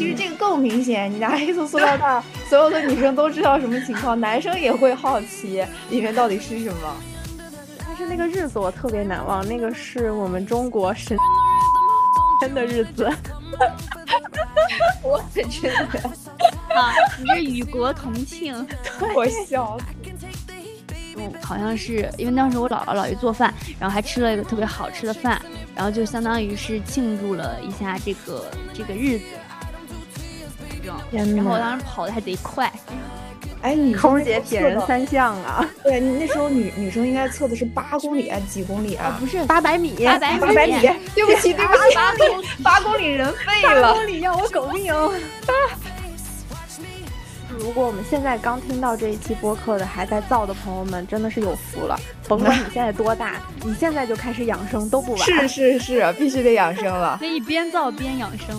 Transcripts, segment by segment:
其实这个更明显，你拿黑色塑料袋，所有的女生都知道什么情况，男生也会好奇里面到底是什么。但是那个日子我特别难忘，那个是我们中国神真 的日子。我真的啊，你这与国同庆，我笑。嗯，好像是因为当时我姥姥姥爷做饭，然后还吃了一个特别好吃的饭，然后就相当于是庆祝了一下这个这个日子。然后我当时跑的还贼快。哎，你空姐铁人三项啊！对，你那时候女女生应该测的是八公里啊，几公里啊？不是八百米，八百米八百米。对不起，对不起，八公里，八公里人废了，八公里要我狗命。如果我们现在刚听到这一期播客的还在造的朋友们，真的是有福了。甭管你现在多大，你现在就开始养生都不晚。是是是，必须得养生了。可以边造边养生。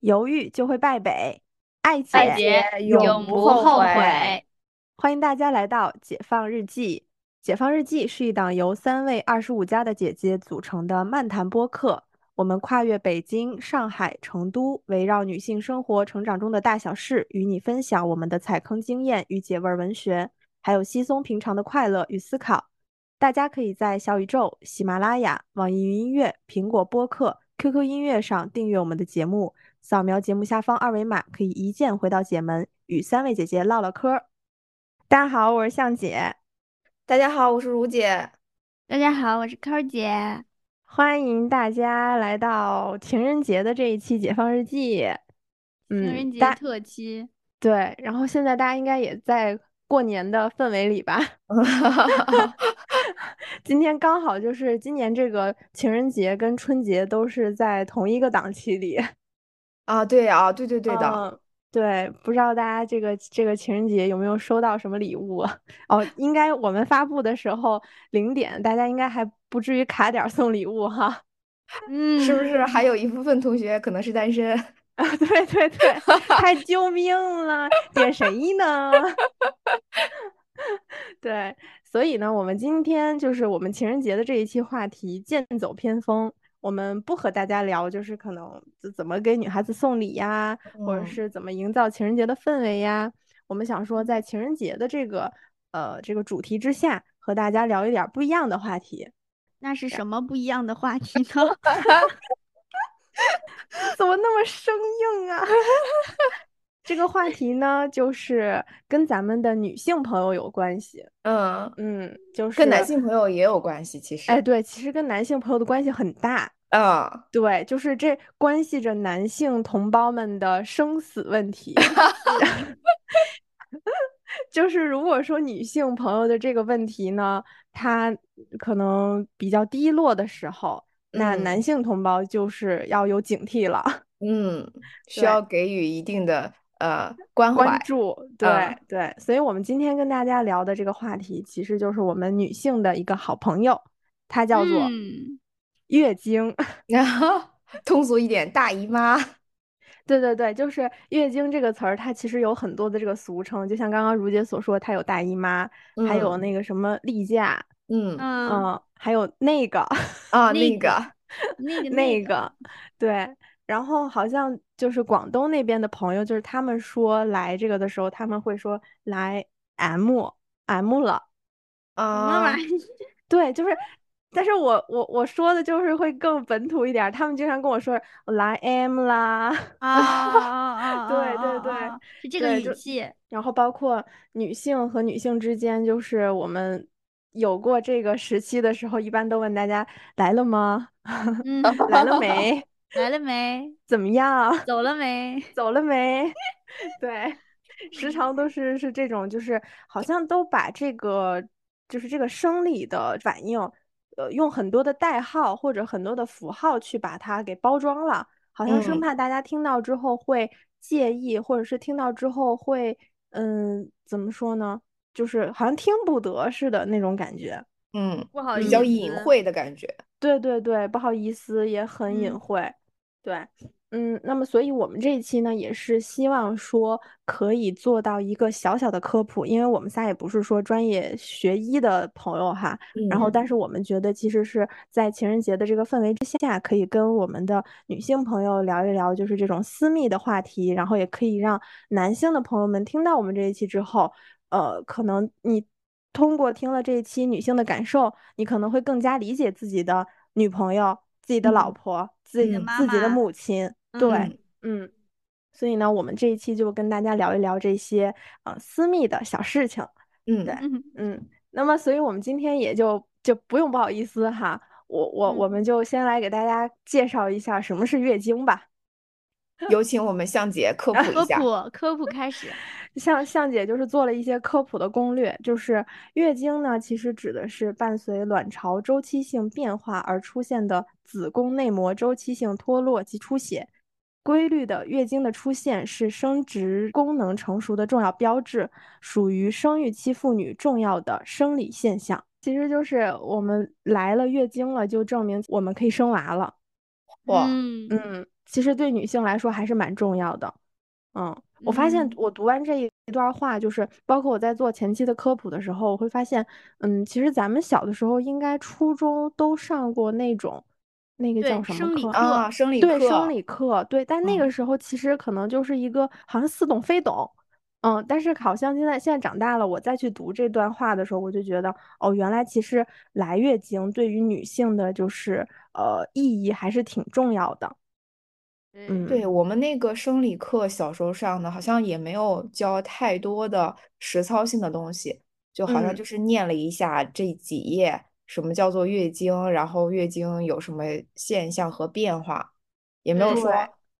犹豫就会败北，爱姐永不后悔。欢迎大家来到《解放日记》。《解放日记》是一档由三位二十五加的姐姐组成的漫谈播客。我们跨越北京、上海、成都，围绕女性生活成长中的大小事，与你分享我们的踩坑经验与解味文学，还有稀松平常的快乐与思考。大家可以在小宇宙、喜马拉雅、网易云音乐、苹果播客、QQ 音乐上订阅我们的节目。扫描节目下方二维码，可以一键回到姐门，与三位姐姐唠唠嗑。大家好，我是向姐。大家好，我是如姐。大家好，我是扣姐。欢迎大家来到情人节的这一期《解放日记》。情人节特辑。对，然后现在大家应该也在过年的氛围里吧？今天刚好就是今年这个情人节跟春节都是在同一个档期里。啊，对啊，对对对的，对，不知道大家这个这个情人节有没有收到什么礼物？哦，应该我们发布的时候零点，大家应该还不至于卡点送礼物哈。嗯，是不是还有一部分同学可能是单身 啊？对对对，太救命了，点谁呢？对，所以呢，我们今天就是我们情人节的这一期话题，剑走偏锋。我们不和大家聊，就是可能怎么给女孩子送礼呀，或者是怎么营造情人节的氛围呀。我们想说，在情人节的这个呃这个主题之下，和大家聊一点不一样的话题。那是什么不一样的话题呢？怎么那么生硬啊？这个话题呢，就是跟咱们的女性朋友有关系。嗯嗯，就是跟男性朋友也有关系。其实，哎，对，其实跟男性朋友的关系很大。嗯，对，就是这关系着男性同胞们的生死问题。就是如果说女性朋友的这个问题呢，她可能比较低落的时候，那男性同胞就是要有警惕了。嗯，需要给予一定的。呃，关关注，对对，所以我们今天跟大家聊的这个话题，其实就是我们女性的一个好朋友，它叫做月经，然 后 通俗一点，大姨妈。对对对，就是月经这个词儿，它其实有很多的这个俗称，就像刚刚如姐所说，它有大姨妈，还有那个什么例假，嗯。嗯，还有那个啊 那个那个那个，对。然后好像就是广东那边的朋友，就是他们说来这个的时候，他们会说来 M M 了啊，对，就是，但是我我我说的就是会更本土一点，他们经常跟我说来 M 啦啊 啊，对对对，是这个语气。然后包括女性和女性之间，就是我们有过这个时期的时候，一般都问大家来了吗？来了没？来了没？怎么样？走了没？走了没？对，时常都是是这种，就是好像都把这个就是这个生理的反应，呃，用很多的代号或者很多的符号去把它给包装了，好像生嗯怕大家听到之后会介意，或者是听到之后会，嗯，怎么说呢？就是好像听不得似的那种感觉。嗯，不好意思比较隐晦的感觉。对对对，不好意思，也很隐嗯晦。对，嗯，那么所以我们这一期呢，也是希望说可以做到一个小小的科普，因为我们仨也不是说专业学医的朋友哈，然后嗯。但是我们觉得其实是在情人节的这个氛围之下，可以跟我们的女性朋友聊一聊，就是这种私密的话题，然后也可以让男性的朋友们听到我们这一期之后，呃，可能你通过听了这一期女性的感受，你可能会更加理解自己的女朋友、自己的老嗯。婆、自己自己的母亲。嗯对，嗯嗯，所以呢，我们这一期就跟大家聊一聊这些呃私密的小事情。嗯对嗯嗯，那么所以我们今天也就就不用不好意思哈，我我我嗯们就先来给大家介绍一下什么是月经吧。有请我们向姐科普科一下。科普科普开始。向向姐就是做了一些科普的攻略，就是月经呢，其实指的是伴随卵巢周期性变化而出现的子宫内膜周期性脱落及出血。规律的月经的出现是生殖功能成熟的重要标志，属于生育期妇女重要的生理现象。其实就是我们来了月经了，就证明我们可以生娃了。哇，嗯嗯，其实对女性来说还是蛮重要的。嗯，我发现嗯我读完这一段话，就是包括我在做前期的科普的时候，我会发现，嗯，其实咱们小的时候应该初中都上过那种那个叫什么课？生理课啊，生理对，生理课，对，但那嗯个时候其实可能就是一个好像似懂非懂。嗯，但是好像现在现在长大了，我再去读这段话的时候，我就觉得，哦，原来其实来月经对于女性的就是呃意义还是挺重要的。嗯。对我们那个生理课小时候上的，好像也没有教太多的实操性的东西，就好像嗯。就是念了一下这几页，什么叫做月经，然后月经有什么现象和变化，也没有说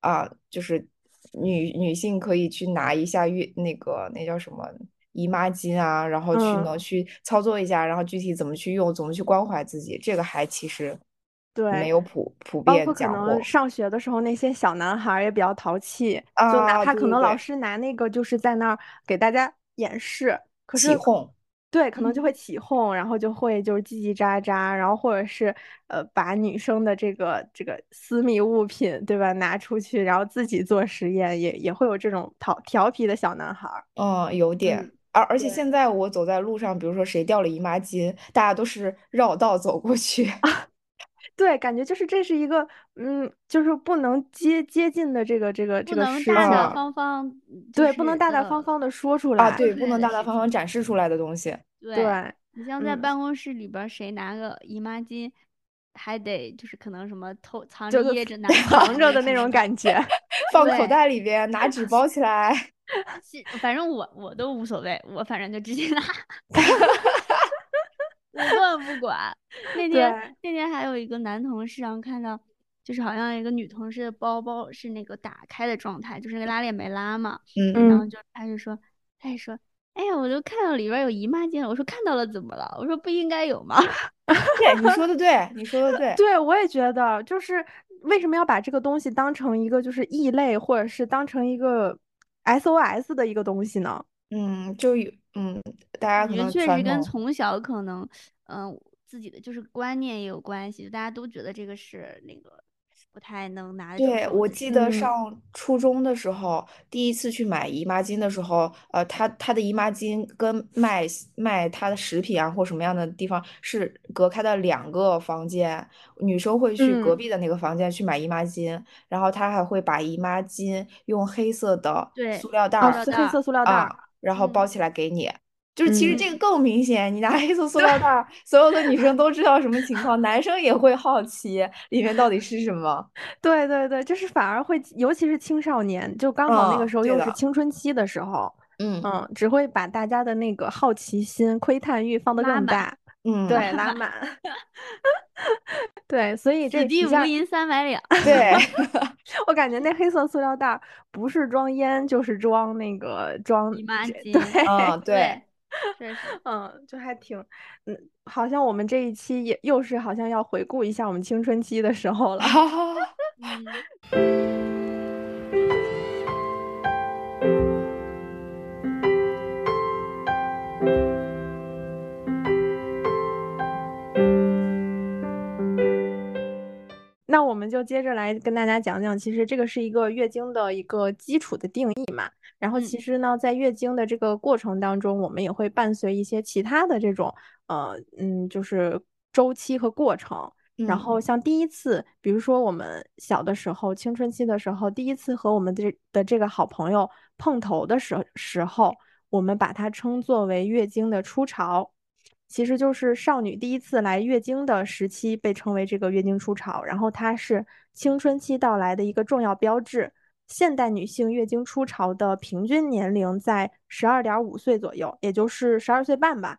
啊，就是女女性可以去拿一下月那个那叫什么姨妈巾啊，然后去嗯。呢去操作一下，然后具体怎么去用，怎么去关怀自己，这个还其实对没有普普遍包括可能上学的时候，那些小男孩儿也比较淘气，就哪啊，怕可能老。师拿那个就是在那儿给大家演示，可是起哄，对，可能就嗯会起哄，然后就会就是叽叽喳喳，然后或者是呃把女生的这个这个私密物品，对吧，拿出去，然后自己做实验，也也会有这种淘调皮的小男孩儿。嗯，有点。嗯而而且现在我走在路上，比如说谁掉了姨妈巾，大家都是绕道走过去。对，感觉就是这是一个，嗯，就是不能接接近的这个这个这个事能大大啊情，方方，就对，不能大大方呃方的说出来啊，来，对，不能大大方方展示出来的东西。对对，你像在嗯办公室里边，谁拿个姨妈巾，还得就是可能什么偷藏着就掖着 拿藏着的那种感觉。放口袋里边，拿纸包起来。反正我我都无所谓，我反正就直接拿，我根本不管。那天那天还有一个男同事，然后看到就是好像一个女同事的包包是那个打开的状态，就是那个拉链没拉嘛，嗯，然后嗯，就他就说他就说。哎呀，我就看到里边有姨妈巾了。我说看到了怎么了？我说不应该有吗？对，你说的对，你说的对。对，我也觉得，就是为什么要把这个东西当成一个就是异类，或者是当成一个 SOS 的一个东西呢？嗯，就有，嗯，大家可能我觉得确实，跟从小可能，嗯、自己的就是观念也有关系，大家都觉得这个是那个不太能拿得对，我记。得嗯。上初中的时候，第一次去买姨妈巾的时候，呃，他他的姨妈巾跟卖卖他的食品啊或什么样的地方是隔开的两个房间，女生会去隔嗯。壁的那个房间去买姨妈巾，然后他还会把姨妈巾用黑色的对塑料袋哦，黑色塑料袋儿，啊，然后嗯。包起来给你。就是其实这嗯。个更明显，你拿黑色塑料袋儿，所有的女生都知道什么情况，男生也会好奇里面到底是什么。对对对，就是反而会，尤其是青少年，就刚好那个嗯，时候，又是。青春期的时候，嗯。嗯，只会把大家的那个好奇心、窥探欲放得更大，嗯，对，拉满，对，所以这地无银三百两。对，我感觉那黑色塑料袋不是装烟就是装那个装姨妈这巾，对，嗯，对，对，确实，嗯，就还挺，嗯，好像我们这一期也又是好像要回顾一下我们青春期的时候了。那我们就接着来跟大家讲讲，其实这个是一个月经的一个基础的定义嘛。然后其实呢，在月经的这个过程当中，我们也会伴随一些其他的这种呃嗯，就是周期和过程。然后像第一次，比如说我们小的时候，青春期的时候，第一次和我们这的这个好朋友碰头的时时候，我们把它称作为月经的初潮。其实就是少女第一次来月经的时期，被称为这个月经初潮。然后它是青春期到来的一个重要标志。现代女性月经初潮的平均年龄在十二点五岁左右，也就是十二岁半吧，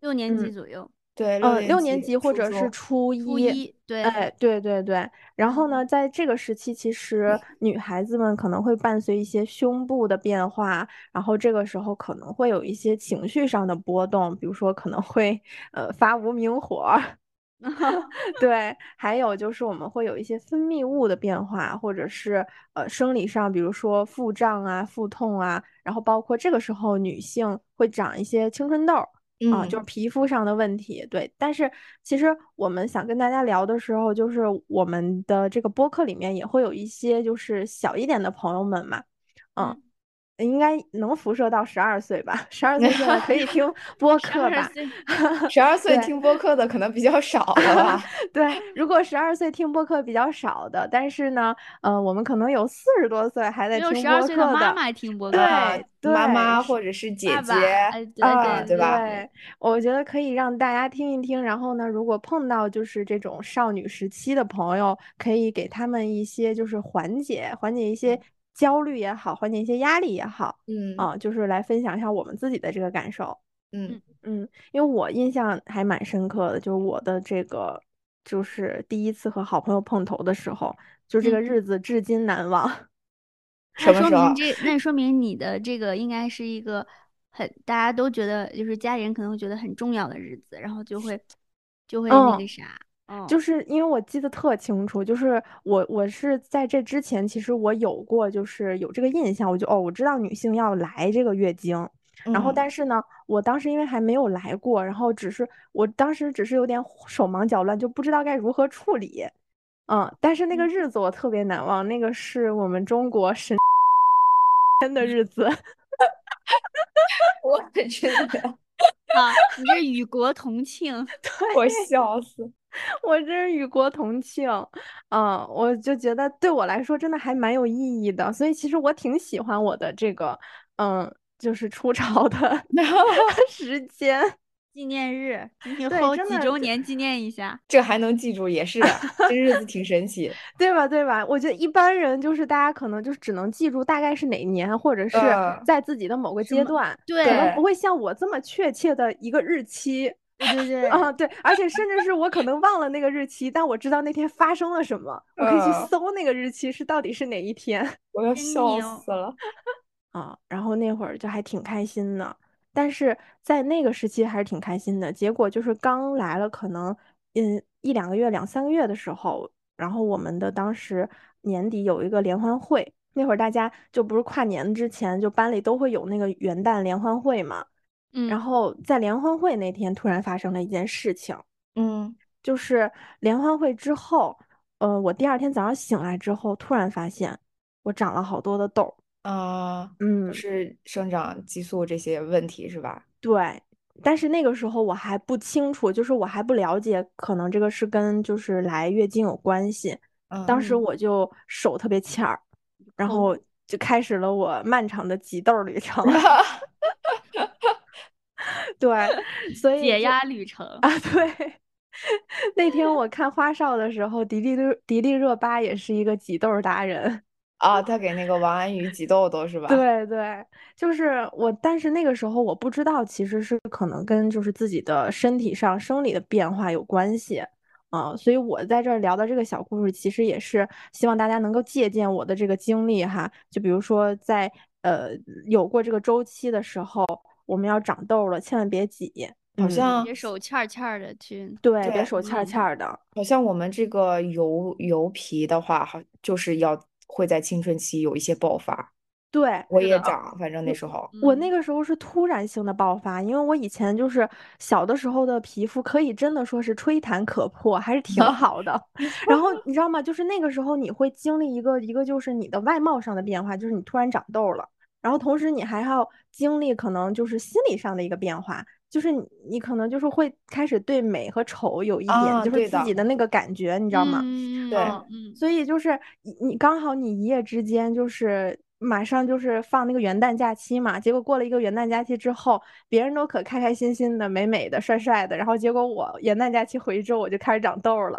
六年级左右。对，嗯，六年级或者是初一，初一，对，哎，对对对。然后呢，在这个时期，其实女孩子们可能会伴随一些胸部的变化，然后这个时候可能会有一些情绪上的波动，比如说可能会呃发无名火，对，还有就是我们会有一些分泌物的变化，或者是呃生理上，比如说腹胀啊、腹痛啊，然后包括这个时候女性会长一些青春痘。啊，就是皮肤上的问题，对。但是其实我们想跟大家聊的时候，就是我们的这个播客里面也会有一些就是小一点的朋友们嘛，嗯。应该能辐射到十二岁吧？十二岁现在可以 听播客吧？十二岁听播客的可能比较少了吧？对，如果十二岁听播客比较少的，但是呢，呃，我们可能有四十多岁还在听播客的妈妈听播客，对，妈妈或者是姐姐啊，对吧？对，我觉得可以让大家听一听。然后呢，如果碰到就是这种少女时期的朋友，可以给他们一些就是缓解，缓解一些。焦虑也好，缓解一些压力也好，嗯。啊，就是来分享一下我们自己的这个感受，嗯。嗯，因为我印象还蛮深刻的，就是我的这个就是第一次和好朋友碰头的时候，就这个日子至今难忘。什么说明这那说明你的这个应该是一个很大家都觉得就是家里人可能会觉得很重要的日子，然后就会就会那个。啥。就是因为我记得特清楚，就是我我是在这之前，其实我有过就是有这个印象，我就哦，我知道女性要来这个月经，然后但是呢，我当时因为还没有来过，然后只是我当时只是有点手忙脚乱，就不知道该如何处理，嗯，但是那个日子我特别难忘，那个是我们中国神天的日子，我真的 啊，你这与国同庆，我笑死。我真是与国同庆，嗯，我就觉得对我来说真的还蛮有意义的，所以其实我挺喜欢我的这个，嗯，就是出潮的 时间纪念日，以后几周年纪念一下，这还能记住也是，这日子挺神奇，对吧？对吧？我觉得一般人就是大家可能就是只能记住大概是哪年，或者是在自己的某个阶段，对，可能不会像我这么确切的一个日期。对对对，啊对，而且甚至是我可能忘了那个日期，但我知道那天发生了什么，我可以去搜那个日期是到底是哪一天。我要笑死了 啊！然后那会儿就还挺开心的，但是在那个时期还是挺开心的。结果就是刚来了，可能嗯一两个月、两三个月的时候，然后我们的当时年底有一个联欢会，那会儿大家就不是跨年之前，就班里都会有那个元旦联欢会嘛。然后在联欢会那天，突然发生了一件事情。嗯，就是联欢会之后，呃，我第二天早上醒来之后，突然发现我长了好多的痘。啊，嗯，是生长激素这些问题是吧？对，但是那个时候我还不清楚，就是我还不了解，可能这个是跟就是来月经有关系。当时我就手特别欠儿，然后就开始了我漫长的挤痘旅程。对，所以解压旅程啊，对。那天我看花少的时候，迪丽热迪丽热巴也是一个挤痘达人 啊，她给那个王安宇挤痘痘是吧？对对，就是我，但是那个时候我不知道，其实是可能跟就是自己的身体上生理的变化有关系啊，所以我在这儿聊的这个小故事，其实也是希望大家能够借鉴我的这个经历哈，就比如说在呃有过这个周期的时候。我们要长痘了，千万别挤，好像别手欠欠的去，对，别手欠嗯欠的。好像我们这个油油皮的话，好就是要会在青春期有一些爆发。对，我也长，反正那时候，我那嗯个时候是突然性的爆发，因为我以前就是小的时候的皮肤可以真的说是吹弹可破，还是挺 好的。然后你知道吗？就是那个时候你会经历一个一个就是你的外貌上的变化，就是你突然长痘了，然后同时你还要经历可能就是心理上的一个变化，就是你你可能就是会开始对美和丑有一点就是自己的那个感觉，你知道吗？嗯对所以就是你你刚好你一夜之间就是马上就是放那个元旦假期嘛，结果过了一个元旦假期之后，别人都可开开心心的、美美的、帅帅的，然后结果我元旦假期回去之后我就开始长痘儿了。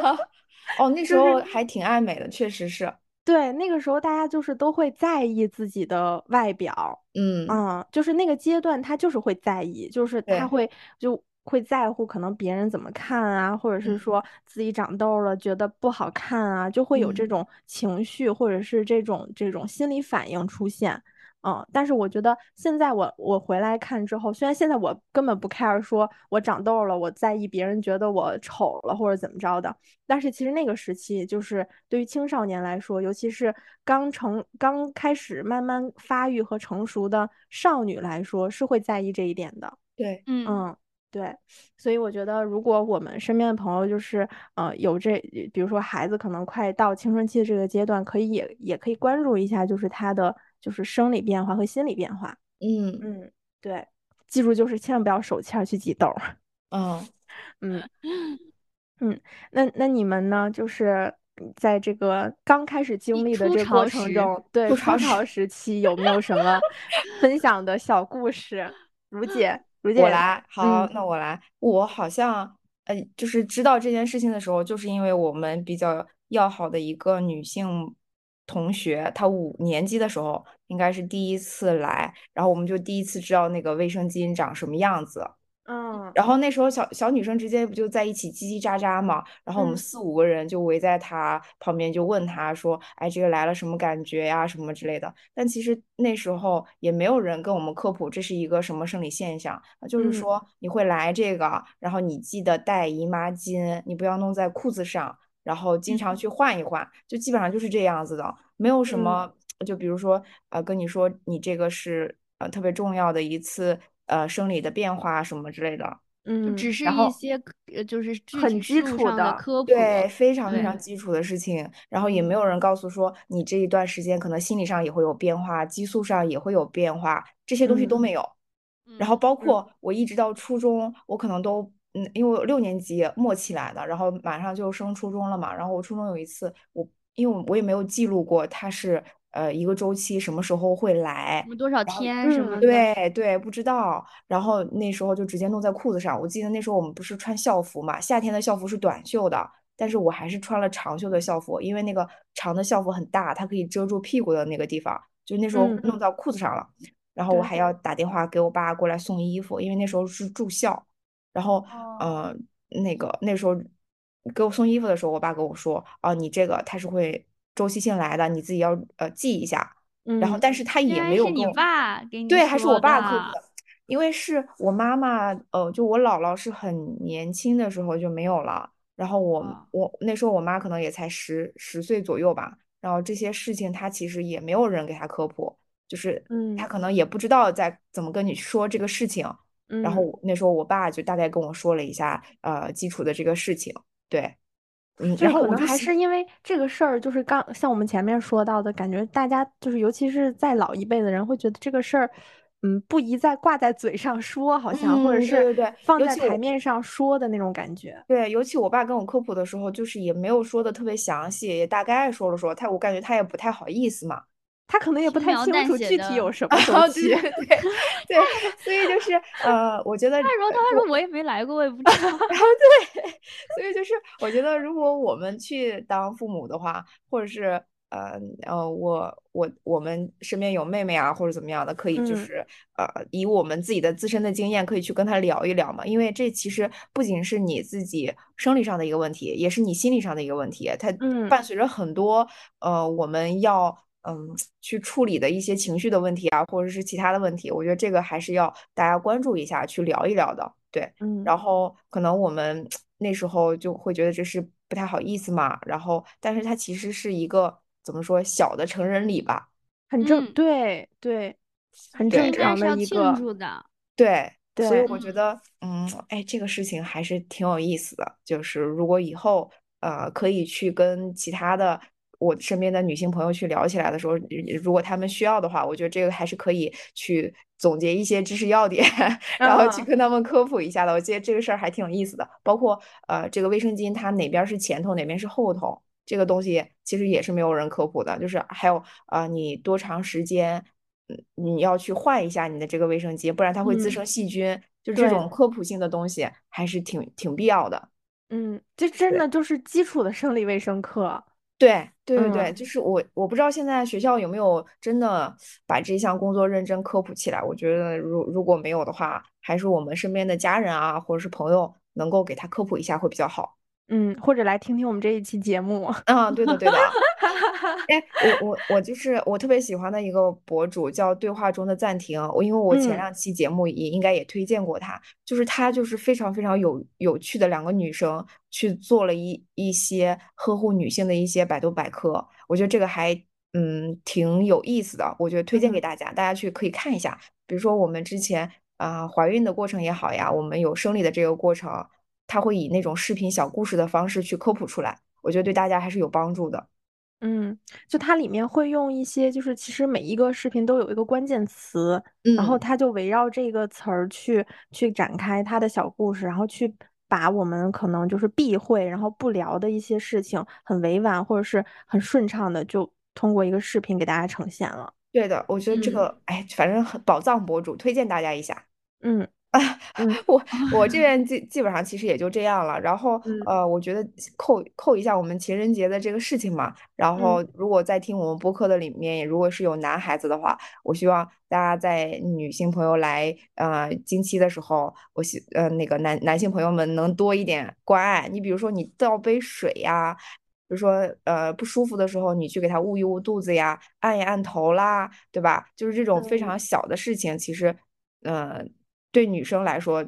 哦，那时候还挺爱美的，确实是，对，那个时候大家就是都会在意自己的外表，嗯，嗯，就是那个阶段他就是会在意，就是他会就会在乎可能别人怎么看啊，或者是嗯。说自己长痘了觉得不好看啊，就会有这嗯。种情绪或者是这种这种心理反应出现。嗯，但是我觉得现在我我回来看之后，虽然现在我根本不 care 说我长痘了，我在意别人觉得我丑了或者怎么着的，但是其实那个时期，就是对于青少年来说，尤其是刚成刚开始慢慢发育和成熟的少女来说，是会在意这一点的。对，嗯嗯，对，所以我觉得，如果我们身边的朋友就是呃有这，比如说孩子可能快到青春期的这个阶段，可以也也可以关注一下，就是他的就是生理变化和心理变化。嗯嗯，对，记住就是千万不要手欠儿去挤痘儿。嗯，嗯嗯，那那你们呢？就是在这个刚开始经历的这个过程中，对初潮初潮时期有没有什么 分享的小故事？如姐，如姐，我来，好，嗯那我来。我好像，呃，就是知道这件事情的时候，就是因为我们比较要好的一个女性同学，她五年级的时候应该是第一次来，然后我们就第一次知道那个卫生巾长什么样子。嗯然后那时候小小女生之间不就在一起叽叽喳喳嘛，然后我们嗯四五个人就围在她旁边就问她说，哎，这个来了什么感觉呀，什么之类的。但其实那时候也没有人跟我们科普这是一个什么生理现象，啊就是嗯说你会来这个，然后你记得带姨妈巾，你不要弄在裤子上，然后经常去换一换，就基本上就是这样子的，没有什嗯。么，就比如说呃跟你说你这个是呃特别重要的一次呃生理的变化什么之类的。嗯，只是一些呃就是很基础的的科普，对，非常非常基础的事情，然后也没嗯。有人告诉说你这一段时间可能心理上也会有变化，激素上也会有变化，这些东西都嗯没有。然后嗯包括我一直到初中，我可能都嗯，因为我六年级末期来的，然后马上就升初中了嘛。然后我初中有一次，我因为我也没有记录过它是呃一个周期什么时候会来多少天什么的，对对，不知道。然后那时候就直接弄在裤子上。我记得那时候我们不是穿校服嘛，夏天的校服是短袖的，但是我还是穿了长袖的校服，因为那个长的校服很大，它可以遮住屁股的那个地方，就那时候嗯弄到裤子上了。然后我还要打电话给我爸过来送衣服，因为那时候是住校。然后哦呃，那个那时候给我送衣服的时候，我爸跟我说，啊，你这个它是会周期性来的，你自己要呃记一下。然后嗯但是他也没有跟我。爸给你对，还是我爸科的因为是我妈妈，呃，就我姥姥是很年轻的时候就没有了，然后我哦我那时候我妈可能也才十十岁左右吧，然后这些事情她其实也没有人给她科普，就是她嗯可能也不知道在怎么跟你说这个事情，然后那时候我爸就大概跟我说了一下，呃，基础的这个事情，对，嗯，然后可能我就习还是因为这个事儿，就是刚像我们前面说到的，感觉大家就是尤其是在老一辈的人会觉得这个事儿，嗯，不宜再挂在嘴上说，好像或者是，对是对对，放在台面上说的那种感觉。对，尤其我爸跟我科普的时候，就是也没有说的特别详细，也大概说了说，他我感觉他也不太好意思嘛。他可能也不太清楚具体有 什么周哦，期对。对所以就是呃，我觉得他说呃他说我也没来过，我也不知 道。然后对，所以就是我觉得，如果我们去当父母的话，或者是呃呃，我我我们身边有妹妹啊，或者怎么样的，可以就嗯是呃，以我们自己的自身的经验，可以去跟她聊一聊嘛。因为这其实不仅是你自己生理上的一个问题，也是你心理上的一个问题，它嗯伴随着很多呃我们要。嗯，去处理的一些情绪的问题啊，或者是其他的问题，我觉得这个还是要大家关注一下，去聊一聊的。对，嗯，然后可能我们 那时候就会觉得这是不太好意思嘛，然后但是它其实是一个怎么说小的成人礼吧，很正，嗯对对，很正常的一个，祝的。对，所以我觉得，嗯，哎，这个事情还是挺有意思的。就是如果以后，呃，可以去跟其他的我身边的女性朋友去聊起来的时候，如果她们需要的话，我觉得这个还是可以去总结一些知识要点，然后去嗯跟他们科普一下的。我觉得这个事儿还挺有意思的。包括，呃，这个卫生巾它哪边是前头，哪边是后头，这个东西其实也是没有人科普的。就是还有，呃，你多长时间。嗯，你要去换一下你的这个卫生巾，不然它会滋嗯生细菌。就这种科普性的东西，还是挺挺必要的。嗯，这真的就是基础的生理卫生课。对对对对，嗯就是我我不知道现在学校有没有真的把这项工作认真科普起来。我觉得如如果没有的话，还是我们身边的家人啊，或者是朋友能够给他科普一下会比较好。嗯，或者来听听我们这一期节目。嗯，对的对的。哎，我我我就是我特别喜欢的一个博主叫对话中的暂停，我因为我前嗯两期节目也应该也推荐过他，就是他就是非常非常有有趣的两个女生去做了一一些呵护女性的一些百度百科，我觉得这个还嗯挺有意思的，我觉得推荐给嗯大家，大家去可以看一下，比如说我们之前啊、怀孕的过程也好呀，我们有生理的这个过程，他会以那种视频小故事的方式去科普出来，我觉得对大家还是有帮助的。嗯，就它里面会用一些，就是其实每一个视频都有一个关键词，然后嗯它就围绕这个词儿去去展开它的小故事，然后去把我们可能就是避讳，然后不聊的一些事情，很委婉或者是很顺畅的，就通过一个视频给大家呈现了。对的，我觉得这嗯个，哎，反正很宝藏博主，推荐大家一下。嗯 嗯我我这边 基基本上其实也就这样了。然后嗯呃，我觉得扣扣一下我们情人节的这个事情嘛。然后如果在听我们播客的里面，如果是有男孩子的话，我希望大家在女性朋友来呃经期的时候，我希呃那个男男性朋友们能多一点关爱。你比如说你倒杯水呀。比如说，呃，不舒服的时候，你去给他捂一捂肚子呀，按一按头啦，对吧？就是这种非常小的事情，其实，呃，对女生来说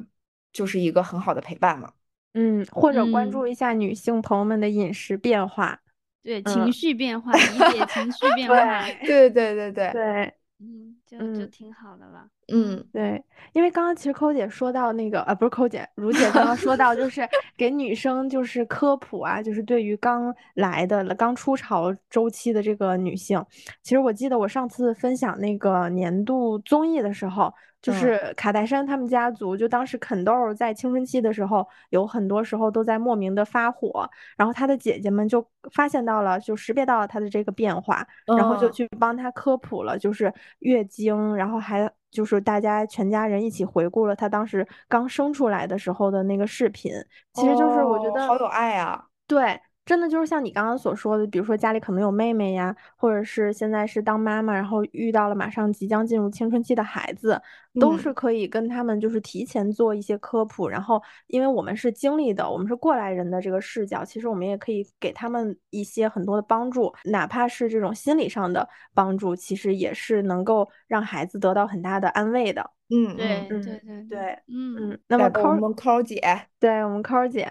就是一个很好的陪伴了。嗯，或者关嗯注一下女性朋友们的饮食变化。对，嗯情绪变化，理解 情绪变化，对对对对，对 嗯，就就嗯挺好的了。嗯对，因为刚刚其实抠姐说到那个，呃，不是抠姐，如姐刚刚说到，就是给女生就是科普啊，就是对于刚来的、刚出潮周期的这个女性，其实我记得我上次分享那个年度综艺的时候，就嗯是卡戴珊他们家族，就当时肯豆儿在青春期的时候，有很多时候都在莫名的发火，然后他的姐姐们就发现到了，就识别到了他的这个变化，然后就嗯去帮他科普了，就是月经，然后还就是大家全家人一起回顾了他当时刚生出来的时候的那个视频。其实就是我觉得哦好有爱啊。对，真的就是像你刚刚所说的，比如说家里可能有妹妹呀，或者是现在是当妈妈，然后遇到了马上即将进入青春期的孩子，都嗯。是可以跟他们就是提前做一些科普，然后因为我们是经历的，我们是过来人的这个视角，其实我们也可以给他们一些很多的帮助，哪怕是这种心理上的帮助，其实也是能够让孩子得到很大的安慰的。嗯。对嗯，对对对，嗯，嗯，那么我们抠儿姐，对我们抠儿姐，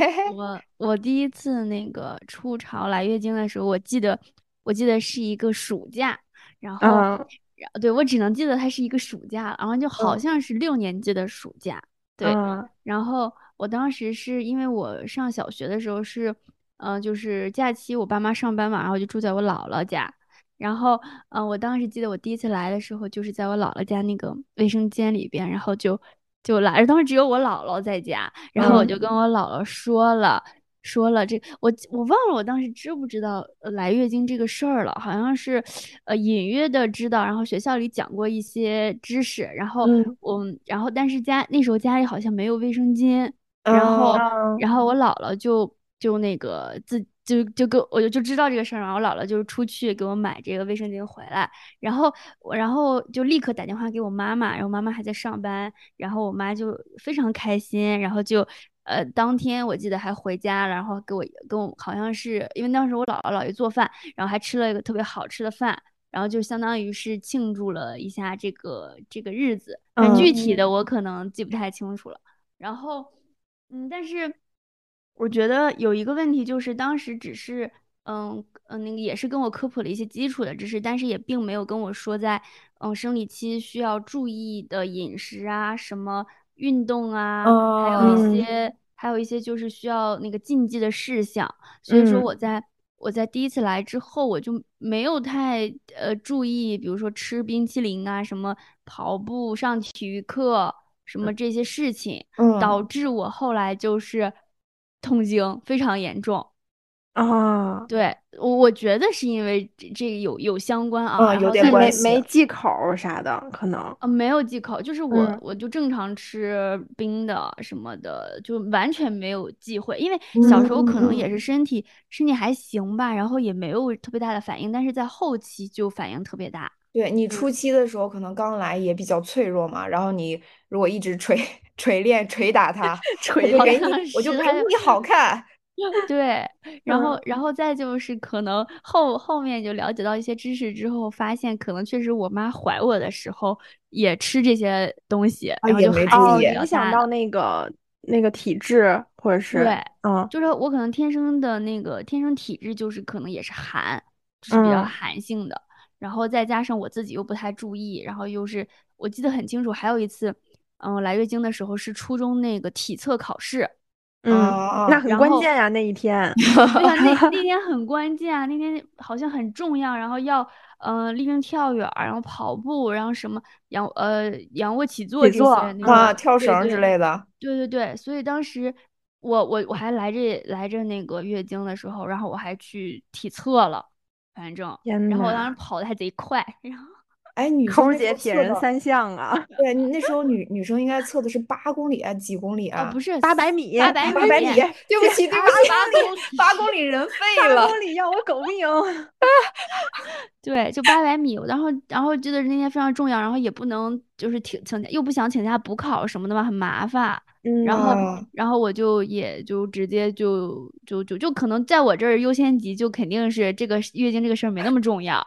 我我第一次那个初潮来月经的时候，我记得我记得是一个暑假，然后嗯。然对我只能记得它是一个暑假，然后就好嗯。像是六年级的暑假，对，嗯。然后我当时是因为我上小学的时候是，呃，就是假期我爸妈上班嘛，然后就住在我姥姥家。然后，呃，我当时记得我第一次来的时候，就是在我姥姥家那个卫生间里边，然后就就来着，当时只有我姥姥在家，然后我嗯就跟我姥姥说了，说了这我我忘了我当时知不知道呃来月经这个事儿了，好像是呃隐约的知道，然后学校里讲过一些知识，然后嗯。我然后但是家那时候家里好像没有卫生巾，然后嗯然后我姥姥就就那个自就就跟我就就知道这个事儿，然后我姥姥就出去给我买这个卫生巾回来，然后我然后就立刻打电话给我妈妈，然后妈妈还在上班，然后我妈就非常开心，然后就呃当天我记得还回家了，然后给我跟我好像是因为当时我姥姥姥爷做饭，然后还吃了一个特别好吃的饭。然后就相当于是庆祝了一下这个这个日子，但具体的我可能记不太清楚了。然后，嗯，但是我觉得有一个问题就是当时只是。嗯嗯，那个也是跟我科普了一些基础的知识，但是也并没有跟我说在嗯生理期需要注意的饮食啊，什么运动啊，还有一些还有一些就是需要那个禁忌的事项。所以说我在我在第一次来之后，我就没有太呃注意，比如说吃冰淇淋啊，什么跑步、上体育课什么这些事情，导致我后来就是痛经非常严重。啊，对我我觉得是因为这这有有相关啊，有点关系，没忌口啥的可能啊，没有忌口，就是我我就正常吃冰的什么的，就完全没有忌讳，因为小时候可能也是身体身体还行吧，然后也没有特别大的反应，但是在后期就反应特别大。对你初期的时候可能刚来也比较脆弱嘛，然后你如果一直锤 锤炼捶打它，锤 给你，我就给你好看。对，然后，然后再就是可能后后面就了解到一些知识之后，发现可能确实我妈怀我的时候也吃这些东西，然后就哦影响到那个那个体质，或者是对，嗯，就是我可能天生的那个天生体质就是可能也是寒，就是比较寒性的，然后再加上我自己又不太注意，然后又是我记得很清楚，还有一次，嗯，来月经的时候是初中那个体测考试。嗯，那很关键呀，那一天。对呀，那那 天很关键啊，那天好像很重要，然后要呃立定跳远，然后跑步，然后什么仰呃仰卧起坐这些啊跳绳之类的。对对对，所以当时我我我还来着来着那个月经的时候，然后我还去体测了，反正，然后我当时跑的还贼快，然后。哎，女生姐铁人三项啊！对，那时候女女生应该测的是八公里啊，几公里啊？不是八百米，八百米，八百米。对不起，对不起，八公里，八公里人废了，八公里要我狗命。对，就八百米。然后，然后记得那天非常重要，然后也不能就是请请假，又不想请假补考什么的嘛，很麻烦。嗯。然后，然后我就也就直接就就就就可能在我这儿优先级就肯定是这个月经这个事儿没那么重要。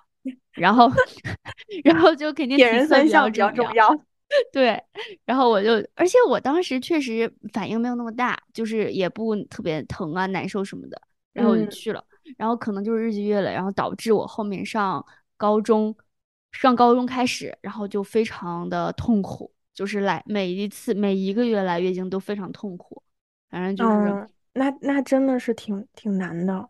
然后，然后就肯定铁人三项比较重要，对。然后我就，而且我当时确实反应没有那么大，就是也不特别疼啊、难受什么的。然后我就去了，然后可能就是日积月累，然后导致我后面上高中，上高中开始，然后就非常的痛苦，就是来每一次每一个月来月经都非常痛苦，反正就是，那那真的是挺挺难的。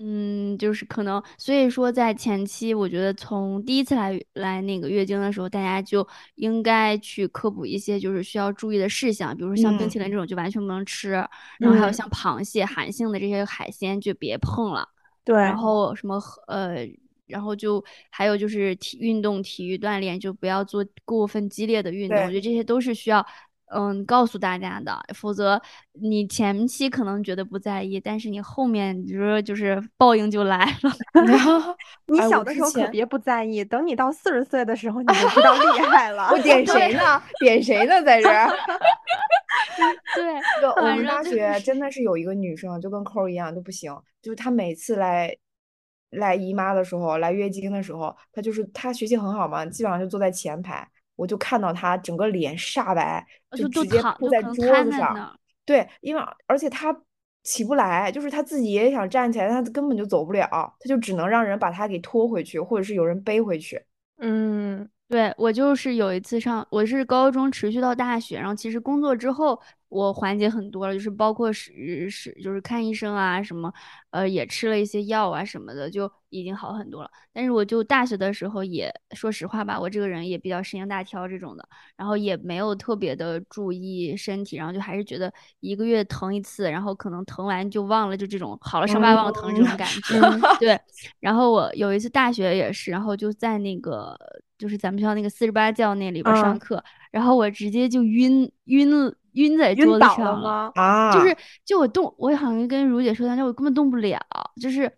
嗯，就是可能，所以说在前期，我觉得从第一次来来那个月经的时候，大家就应该去科普一些就是需要注意的事项，比如说像冰淇淋这种就完全不能吃，然后还有像螃蟹、寒性的这些海鲜就别碰了。对，然后什么呃，然后就还有就是体运动、体育锻炼就不要做过分激烈的运动，我觉得这些都是需要。嗯，告诉大家的，否则你前期可能觉得不在意，但是你后面你说就是报应就来了。然 后你小的时候可别不在意，等你到四十岁的时候，你就知道厉害了。我 点谁呢？点谁呢？在这儿？对，我们大学真的是有一个女生，就跟扣一样，就不行。就是她每次来来姨妈的时候，来月经的时候，她就是她学习很好嘛，基本上就坐在前排。我就看到他整个脸煞白，就直接扑在桌子上。对，因为而且他起不来，就是他自己也想站起来，他根本就走不了，他就只能让人把他给拖回去，或者是有人背回去。嗯，对我就是有一次上，我是高中持续到大学，然后其实工作之后。我缓解很多了，就是包括是是就是看医生啊什么，呃也吃了一些药啊什么的，就已经好很多了。但是我就大学的时候也说实话吧，我这个人也比较神经大条这种的，然后也没有特别的注意身体，然后就还是觉得一个月疼一次，然后可能疼完就忘了，就这种好了伤疤忘了疼这种感觉。对，然后我有一次大学也是，然后就在那个就是咱们学校那个四十八教那里边上课，然后我直接就晕晕了。晕在桌子上了啊！就是，就我动，我好像跟如姐说，但是我根本动不了，就是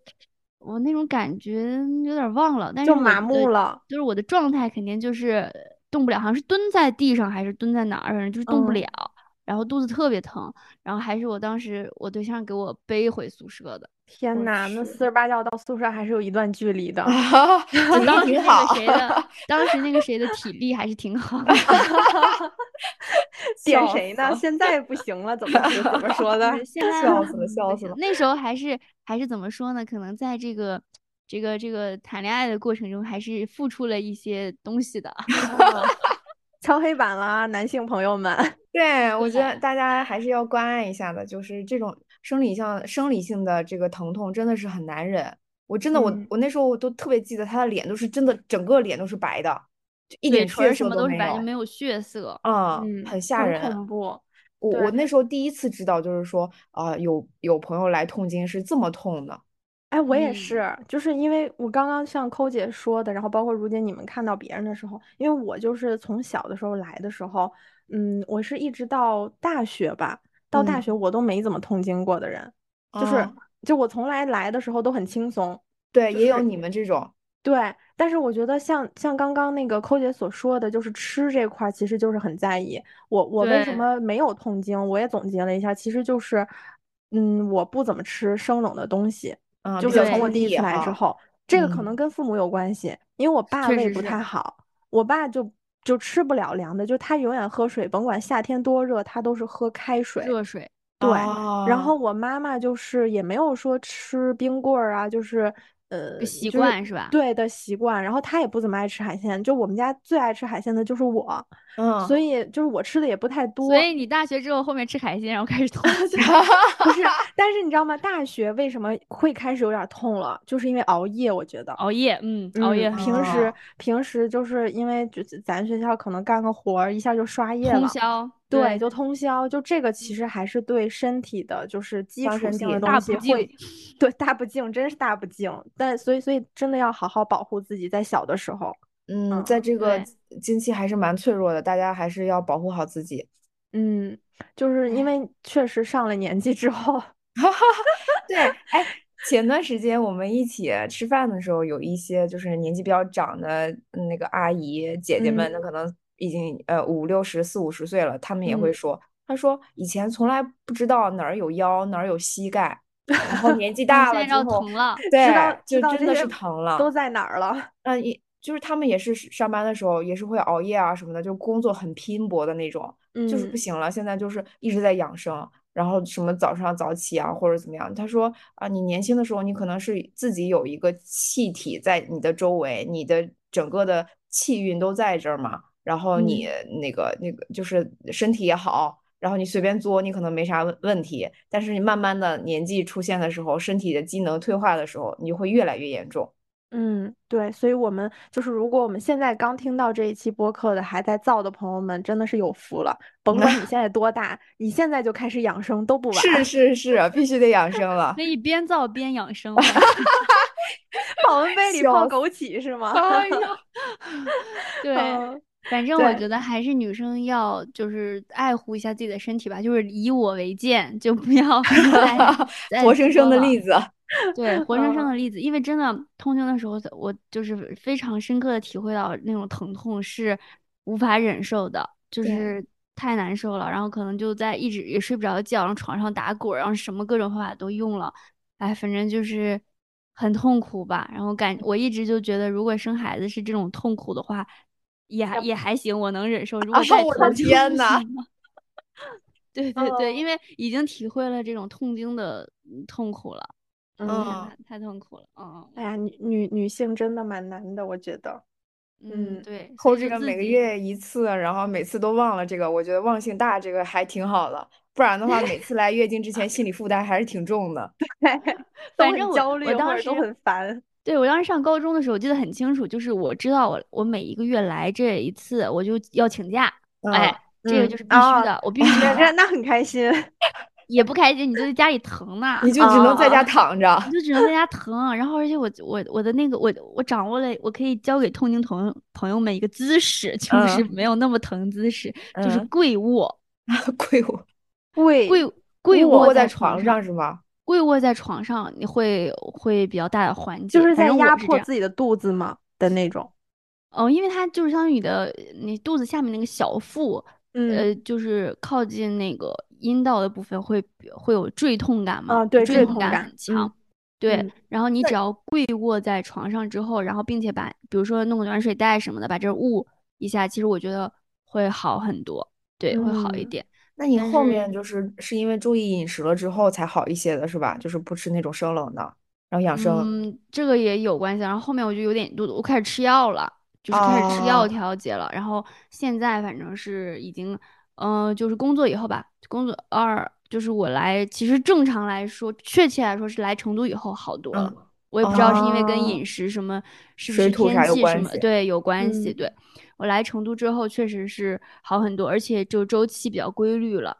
我那种感觉有点忘了，但是就麻木了。就是我的状态肯定就是动不了，好像是蹲在地上还是蹲在哪儿，就是动不了，然后肚子特别疼，然后还是我当时我对象给我背回宿舍的。天呐，那四十八教到宿舍还是有一段距离的。当 时那个谁的，当时那个谁的体力还是挺好的。点谁呢？现在不行了，怎么怎么说的？现在笑死了，笑死了。那时候还是还是怎么说呢？可能在这个这个这个谈恋爱的过程中，还是付出了一些东西的。敲黑板了，男性朋友们。对，我觉得大家还是要关爱一下的，就是这种生理像、生理性的这个疼痛真的是很难忍。我真的，我我那时候我都特别记得，他的脸都是真的，整个脸都是白的，就一点血色都没有，没有血色，嗯，很吓人，恐怖。我我那时候第一次知道，就是说，啊，有有朋友来痛经是这么痛的。哎，我也是，就是因为我刚刚像抠姐说的，然后包括如姐你们看到别人的时候，因为我就是从小的时候来的时候，嗯，我是一直到大学吧，到大学我都没怎么痛经过的人，就是就我从来来的时候都很轻松。对，也有你们这种。对，但是我觉得像像刚刚那个寇姐所说的，就是吃这块其实就是很在意。我我为什么没有痛经？我也总结了一下，其实就是，嗯，我不怎么吃生冷的东西。就是从我第一次来之后，这个可能跟父母有关系，因为我爸胃不太好，我爸就就吃不了凉的，就他永远喝水，甭管夏天多热，他都是喝开水，热水。对，然后我妈妈就是也没有说吃冰棍儿啊，就是。呃，习惯是吧？对的习惯，然后他也不怎么爱吃海鲜，就我们家最爱吃海鲜的就是我，嗯，所以就是我吃的也不太多。所以你大学之后后面吃海鲜，然后开始 痛，不是？但是你知道吗？大学为什么会开始有点痛了？就是因为熬夜，我觉得熬夜，嗯，熬夜。平时平时就是因为就咱学校可能干个活儿，一下就刷夜了，通宵。对，就通宵，就这个其实还是对身体的，就是基础性的东西会，对大不敬，真是大不敬。但所以所以真的要好好保护自己，在小的时候，嗯，在这个经期还是蛮脆弱的，大家还是要保护好自己。嗯，就是因为确实上了年纪之后，对，哎，前段时间我们一起吃饭的时候，有一些就是年纪比较长的那个阿姨姐姐们，那可能。已经呃五六十四五十岁了，他们也会说，他说以前从来不知道哪儿有腰哪儿有膝盖，然后年纪大了之后，对，就真的是疼了，都在哪儿了？嗯，一就是他们也是上班的时候也是会熬夜啊什么的，就工作很拼搏的那种，就是不行了。现在就是一直在养生，然后什么早上早起啊或者怎么样。他说啊，你年轻的时候你可能是自己有一个气体在你的周围，你的整个的气运都在这儿嘛。然后你那个那个就是身体也好，然后你随便作，你可能没啥问问题。但是你慢慢的年纪出现的时候，身体的机能退化的时候，你就会越来越严重。嗯，对，所以我们就是如果我们现在刚听到这一期播客的还在造的朋友们，真的是有福了。甭管你现在多大，你现在就开始养生都不晚。是是是，必须得养生了。可以边造边养生。保温杯里泡枸杞是吗？哎呀，对。反正我觉得还是女生要就是爱护一下自己的身体吧，就是以我为鉴，就不要 活生生的例子。对，活生生的例子，因为真的痛经的时候，我就是非常深刻的体会到那种疼痛是无法忍受的，就是太难受了。然后可能就在一直也睡不着觉，然后床上打滚，然后什么各种方法都用了，哎，反正就是很痛苦吧。然后感我一直就觉得，如果生孩子是这种痛苦的话。也还也还行，我能忍受。如果再我的天呐，对对对，因为已经体会了这种痛经的痛苦了，嗯，太痛苦了，嗯。哎呀，女女女性真的蛮难的，我觉得。嗯，对。后这个每个月一次，然后每次都忘了这个，我觉得忘性大，这个还挺好的。不然的话，每次来月经之前，心理负担还是挺重的。对，反正焦虑，我当时都很烦。对我当时上高中的时候，我记得很清楚，就是我知道我我每一个月来这一次，我就要请假，哎，这个就是必须的，我必须。那很开心，也不开心，你就在家里疼呢，你就只能在家躺着，你就只能在家疼。然后，而且我我我的那个我我掌握了，我可以教给痛经朋友朋友们一个姿势，就是没有那么疼姿势，就是 跪卧，跪卧，跪跪跪卧在床上是吗？跪卧在床上，你会会比较大的缓解，就是在压迫自己的肚子嘛的那种？哦，因为它就是相当于你的你肚子下面那个小腹，呃，就是靠近那个阴道的部分会会有坠痛感嘛？啊，对，坠痛感很强。对，然后你只要跪卧在床上之后，然后并且把比如说弄个暖水袋什么的，把这捂一下，其实我觉得会好很多。对，会好一嗯点。那你后面就是是因为注意饮食了之后才好一些的，是吧？就是不吃那种生冷的，然后养生。嗯，这个也有关系。然后后面我就有点，我我开始吃药了，就是开始吃药哦，调节了。然后现在反正是已经，嗯、就是工作以后吧，工作二就是我来，其实正常来说，确切来说是来成都以后好多了。嗯，我也不知道是因为跟饮哦，食什么，是不是天气什么，对，有关系。嗯对，我来成都之后确实是好很多，而且就周期比较规律了。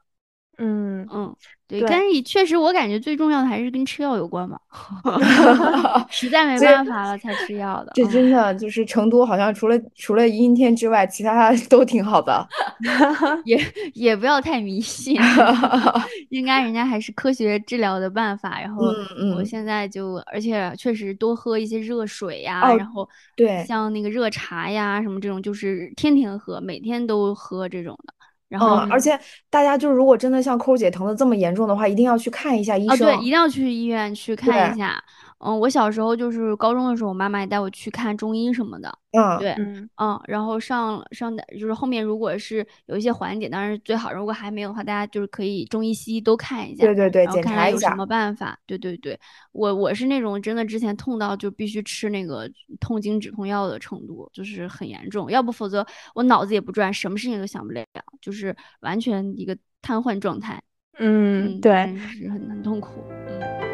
嗯，嗯，对，对，但是也确实我感觉最重要的还是跟吃药有关吧 实在没办法了才吃药的。这嗯，真的就是成都，好像除了除了阴天之外，其他都挺好的。也也不要太迷信，应该人家还是科学治疗的办法。然后我现在就，而且确实多喝一些热水呀，然哦，后对，像那个热茶呀什么这种，就是天天喝，每天都喝这种的。然嗯，后而且大家就是如果真的像抠姐疼的这么严重的话，一定要去看一下医哦，对，一。定要去医院去看一，下。嗯，我小时候就是高中的时候，我妈妈也带我去看中医什么的。嗯对，嗯嗯，然后上上的就是后面如果是有一些缓解，当然是最好。如果还没有的话，大家就是可以中医西医都看一下，对对对，然后检看看有什查一下。么办法。对对对，我我是那种真的之前痛到就必须吃那个痛经止痛药的程度，就是很严重，要不否则我脑子也不转，什么事情都想不了，就是完全一个瘫痪状态。嗯，嗯，对，是很很痛苦。嗯。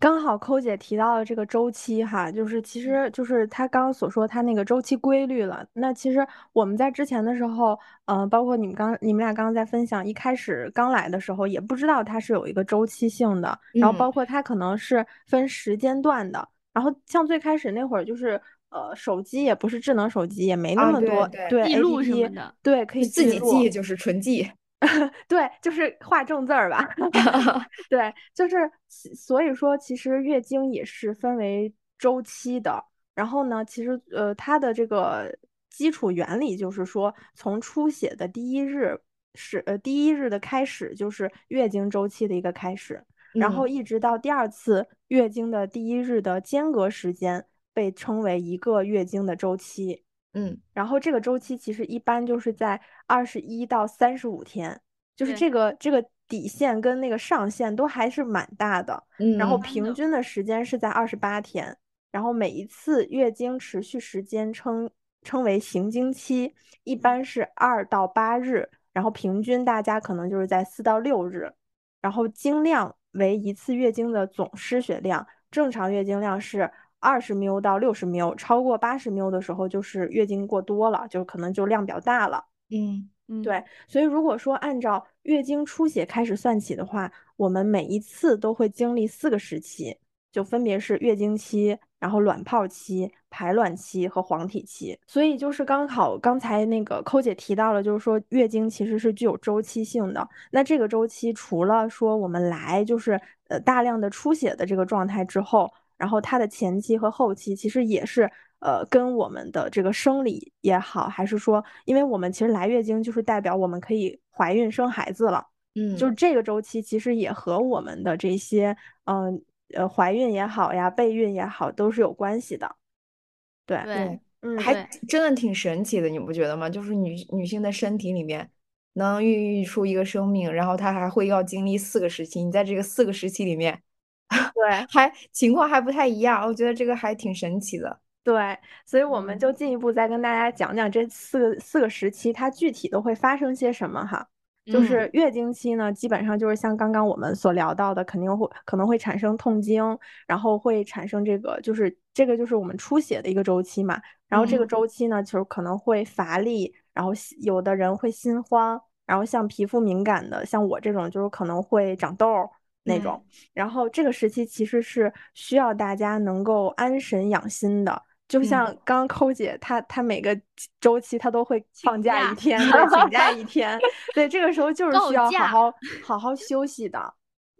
刚好抠姐提到了这个周期哈，就是其实就是她刚刚所说她那个周期规律了。那其实我们在之前的时候，呃，包括你们刚你们俩刚刚在分享，一开始刚来的时候也不知道它是有一个周期性的，然后嗯，包括它可能是分时间段的。然后像最开始那会儿，就是呃，手机也不是智能手机，也没那啊，么多对记录什么的，对，可以自己。记就是纯记。对，就是画正字儿吧。对，就是其所以说，其实月经也是分为周期的。然后呢，其实呃，它的这个基础原理就是说，从出血的第一日是呃第一日的开始，就是月经周期的一个开始，然后嗯一直到第二次月经的第一日的间隔时间，被称为一个月经的周期。嗯然后这个周期其实一般就是在二十一到三十五天，就是，这个这个底线跟那个上限都还是蛮大的。然后嗯平均的时间是在二十八天，然后每一次月经持续时间称称为行经期，一嗯般是二到八日，然后平均大家可能就是在四到六日，然后经量为一次月经的总失血量，正常月经量是二十 ml 到六十 ml，超过八十 ml 的时候就是月经过多了，就可能就量比较大了。嗯嗯，对，所以如果说按照月经出血开始算起的话，我们每一次都会经历四个时期，就分别是月经期，然后卵泡期、排卵期和黄体期。所以就是刚好刚才那个扣姐提到了，就是说月经其实是具有周期性的。那这个周期除了说我们来就是呃大量的出血的这个状态之后，然后它的前期和后期其实也是呃跟我们的这个生理也好，还是说，因为我们其实来月经就是代表我们可以怀孕生孩子了，嗯就是嗯这个周期其实也和我们的这些嗯呃怀孕也好呀，备孕也好都是有关系的。对，对对，嗯还，真的挺神奇的，你不觉得吗？就是女女性的身体里面能孕育出一个生命，然后她还会要经历四个时期，你在这个四个时期里面，对。还情况还不太一样，我觉得这个还挺神奇的。对，所以我们嗯就进一步再跟大家讲讲这四个四个时期它具体都会发生些什么哈。就嗯是月经期呢，基本上就是像刚刚我们所聊到的，肯定会可能会产生痛经，然后会产生这个就是这个就是我们出血的一个周期嘛。然后这个嗯周期呢，就是可能会乏力，然后有的人会心慌，然后像皮肤敏感的，像我这种就是可能会长痘儿那嗯种。然后这个时期其实是需要大家能够安神养心的。就像嗯刚刚抠姐她她每个周期她都会放假假一天，对，请假一天，对，这个时候就是需要好好好好休息的，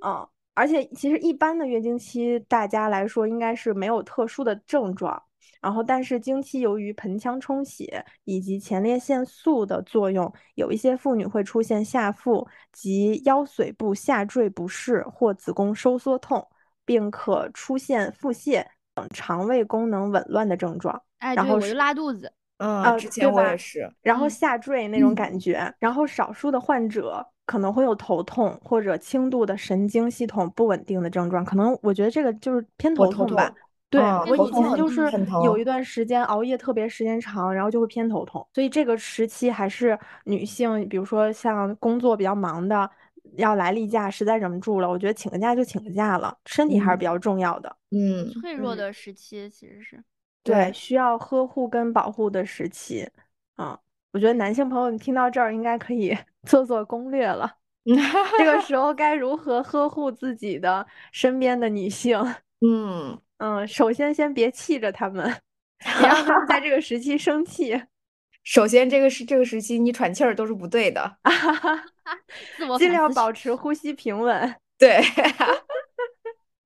嗯，而且其实一般的月经期，大家来说应该是没有特殊的症状。然后，但是经期由于盆腔充血以及前列腺素的作用，有一些妇女会出现下腹及腰髓部下坠不适或子宫收缩痛，并可出现腹泻等肠胃功能紊乱的症状。哎，然后我就拉肚子。嗯，之前我也是。然后下坠那种感觉，然后少数的患者可能会有头痛或者轻度的神经系统不稳定的症状，可能我觉得这个就是偏头痛吧。对我以前就是有一段时间熬夜特别时间长，然后就会偏头痛，所以这个时期还是女性，比如说像工作比较忙的，要来例假，实在忍不住了，我觉得请个假就请个假了，身体还是比较重要的。嗯，脆弱的时期其实是对需要呵护跟保护的时期。嗯，我觉得男性朋友你听到这儿应该可以 做做攻略了，这个时 候该如何呵护自己的身边的女性？嗯。嗯，首先先别气着他们，别让他们在这个时期生气。首先，这个是这个时期你喘气儿都是不对的，尽量保持呼吸平稳。对，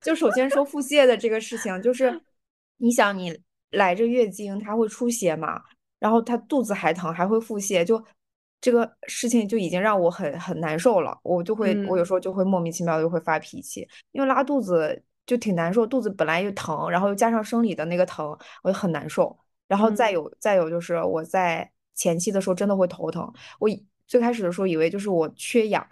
就首先说腹泻的这个事情，就是你想你来着月经，它会出血嘛，然后它肚子还疼，还会腹泻，就这个事情就已经让我很很难受了。我就会，我有时候就会莫名其妙的就会发脾气，因为拉肚子。就挺难受，肚子本来就疼，然后又加上生理的那个疼，我就很难受。然后再有再有就是我在前期的时候真的会头疼，我最开始的时候以为就是我缺氧，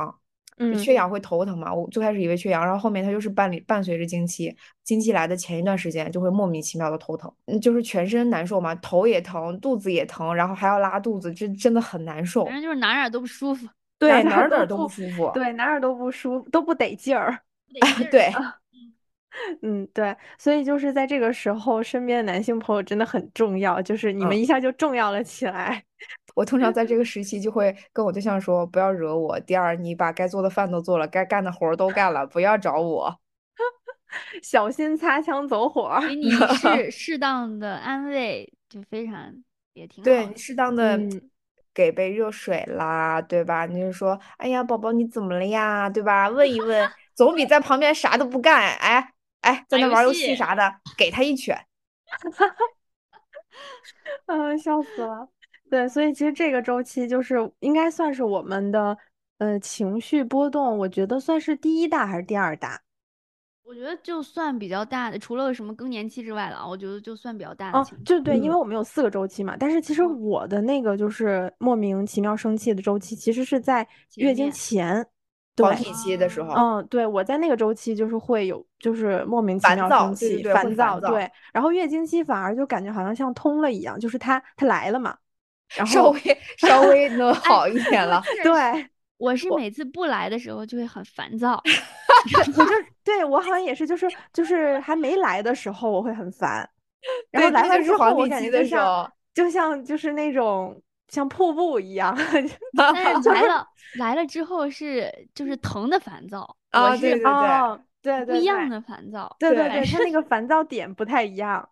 嗯，缺氧会头疼嘛。我最开始以为缺氧，然后后面它就是伴里伴随着经期，经期来的前一段时间就会莫名其妙的头疼，嗯，就是全身难受嘛，头也疼，肚子也疼，然后还要拉肚子，这真的很难受。反正就是哪哪都不舒服，对，哪哪都不舒服，对，哪哪都不舒服，都不得劲儿，对。嗯，对，所以就是在这个时候，身边的男性朋友真的很重要，就是你们一下就重要了起来。我通常在这个 时期就会跟我对象说，不要惹我。第二，你把该做的饭都做了，该干的活都干了，不要找我，小心擦枪走火。给你适适当的安慰，就非常也挺好。对，适当的给杯热水啦，对吧？你就说，哎呀，宝宝你怎么了呀？对吧？问一问，总比在旁边啥都不干，哎。哎，在那玩游戏啥的，给他一拳，哈 哈嗯，笑死了。对，所以其实这个周期就是应该算是我们的呃情绪波动，我觉得算是第一大还是第二大？我觉得就算比较大的，除了什么更年期之外了啊，我觉得就算比较大的。哦，就对，因为我们有四个周期嘛。但是其实我的那个就是莫名其妙生气的周期，其实是在月经前。黄体期的时候，嗯，对，我在那个周期就是会有，就是莫名其妙生气、烦躁，对。然后月经期反而就感觉好像像通了一样，就是它它来了嘛，然后稍微稍微能好一点了。对，我是每次不来的时候就会很烦躁，我就对我好像也是，就是就是还没来的时候我会很烦，然后来了之后我感觉就像就像就是那种。像瀑布一样，但是来了来了之后是就是疼的烦躁啊，对对对对不一样的烦躁，对对对，他那个 烦躁点不太一样。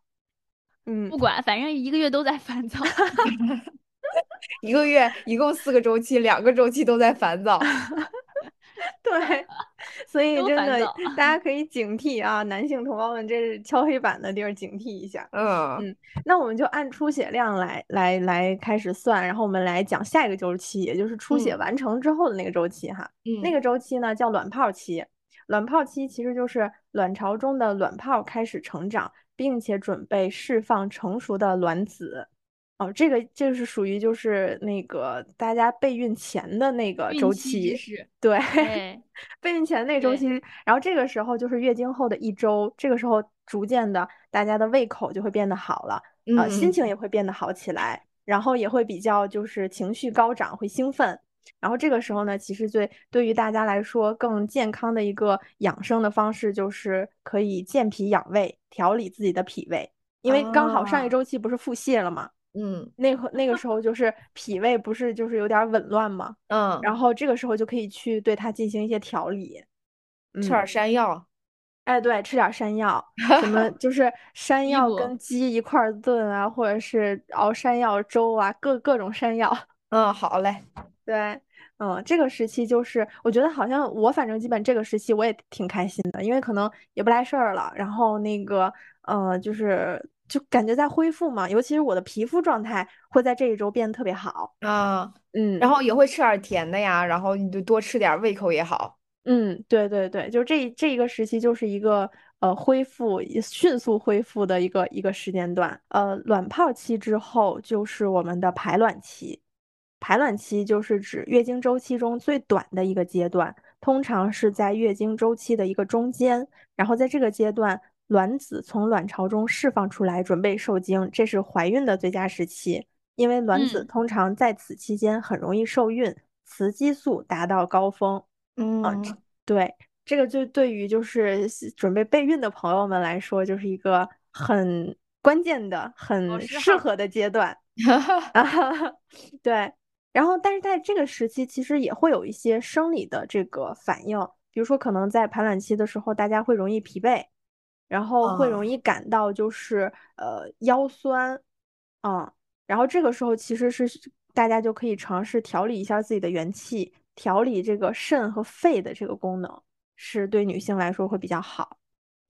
嗯，不管，反正一个月都在烦躁，一个月一共四个周期，两个周期都在烦躁。对，所以真的大家 可以警惕啊，男性同胞们，这是敲黑板的地儿，警惕一下。嗯嗯，那我们就按出血量来来来开始算，然后我们来讲下一个周期，也就是出血完成之后的那个周期哈。嗯，那个周期呢叫卵泡期，卵泡期其实就是卵巢中的卵泡开始成长，并且准备释放成熟的卵子。哦，这个这个是属于就是那个大家备孕前的那个周期，对，备孕前那个周期。然后这个时候就是月经后的一周，这个时候逐渐的大家的胃口就会变得好了，呃，心情也会变得好起来，然后也会比较就是情绪高涨，会兴奋。然后这个时候呢，其实对对于大家来说更健康的一个养生的方式就是可以健脾养胃，调理自己的脾胃，因为刚好上一周期不是腹泻了吗？嗯，那会那个时候就是脾胃不是就是有点紊乱嘛，嗯，然。后这个时候就可以去对它进行一些调理，吃点山药，哎，对，吃点山药，什么 就是山药跟鸡一块炖啊，或者是熬山药粥啊，各各种山药。嗯，好嘞，对，嗯，这个时期就是我觉得好像我反正基本这个时期我也挺开心的，因为可能也不来事儿了，然后那个呃就是就感觉在恢复嘛，尤其是我的皮肤状态会在这一周变得特别好。啊，嗯，然后也会吃点甜的呀，然后你就多吃点，胃口也好。嗯，对对对，就这这一个时期就是一个呃恢复迅速恢复的一个一个时间段。呃，卵泡期之后就是我们的排卵期。排卵期就是指月经周期中最短的一个阶段，通常是在月经周期的一个中间。然后在这个阶段，卵子从卵巢中释放出来，准备受精，这是怀孕的最佳时期。因为卵子嗯通常在此期间很容易受孕，雌激素达到高峰。嗯，对，这个就对于就是准备备孕的朋友们来说，就是一个很关键的、很适合的阶段。啊，对。然后，但是在这个时期，其实也会有一些生理的这个反应，比如说可能在排卵期的时候，大家会容易疲惫，然后会容啊易感到就是呃腰酸，嗯，然后这个时候其实是大家就可以尝试调理一下自己的元气，调理这个肾和肺的这个功能，是对女性来说会比较好。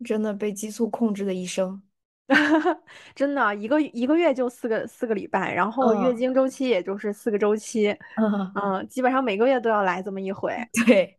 真的被激素控制的一生。真的，一个一个月就四个四个礼拜，然后月嗯经周期也就是四个周期，嗯，嗯，基本上每个月都要来这么一回。对，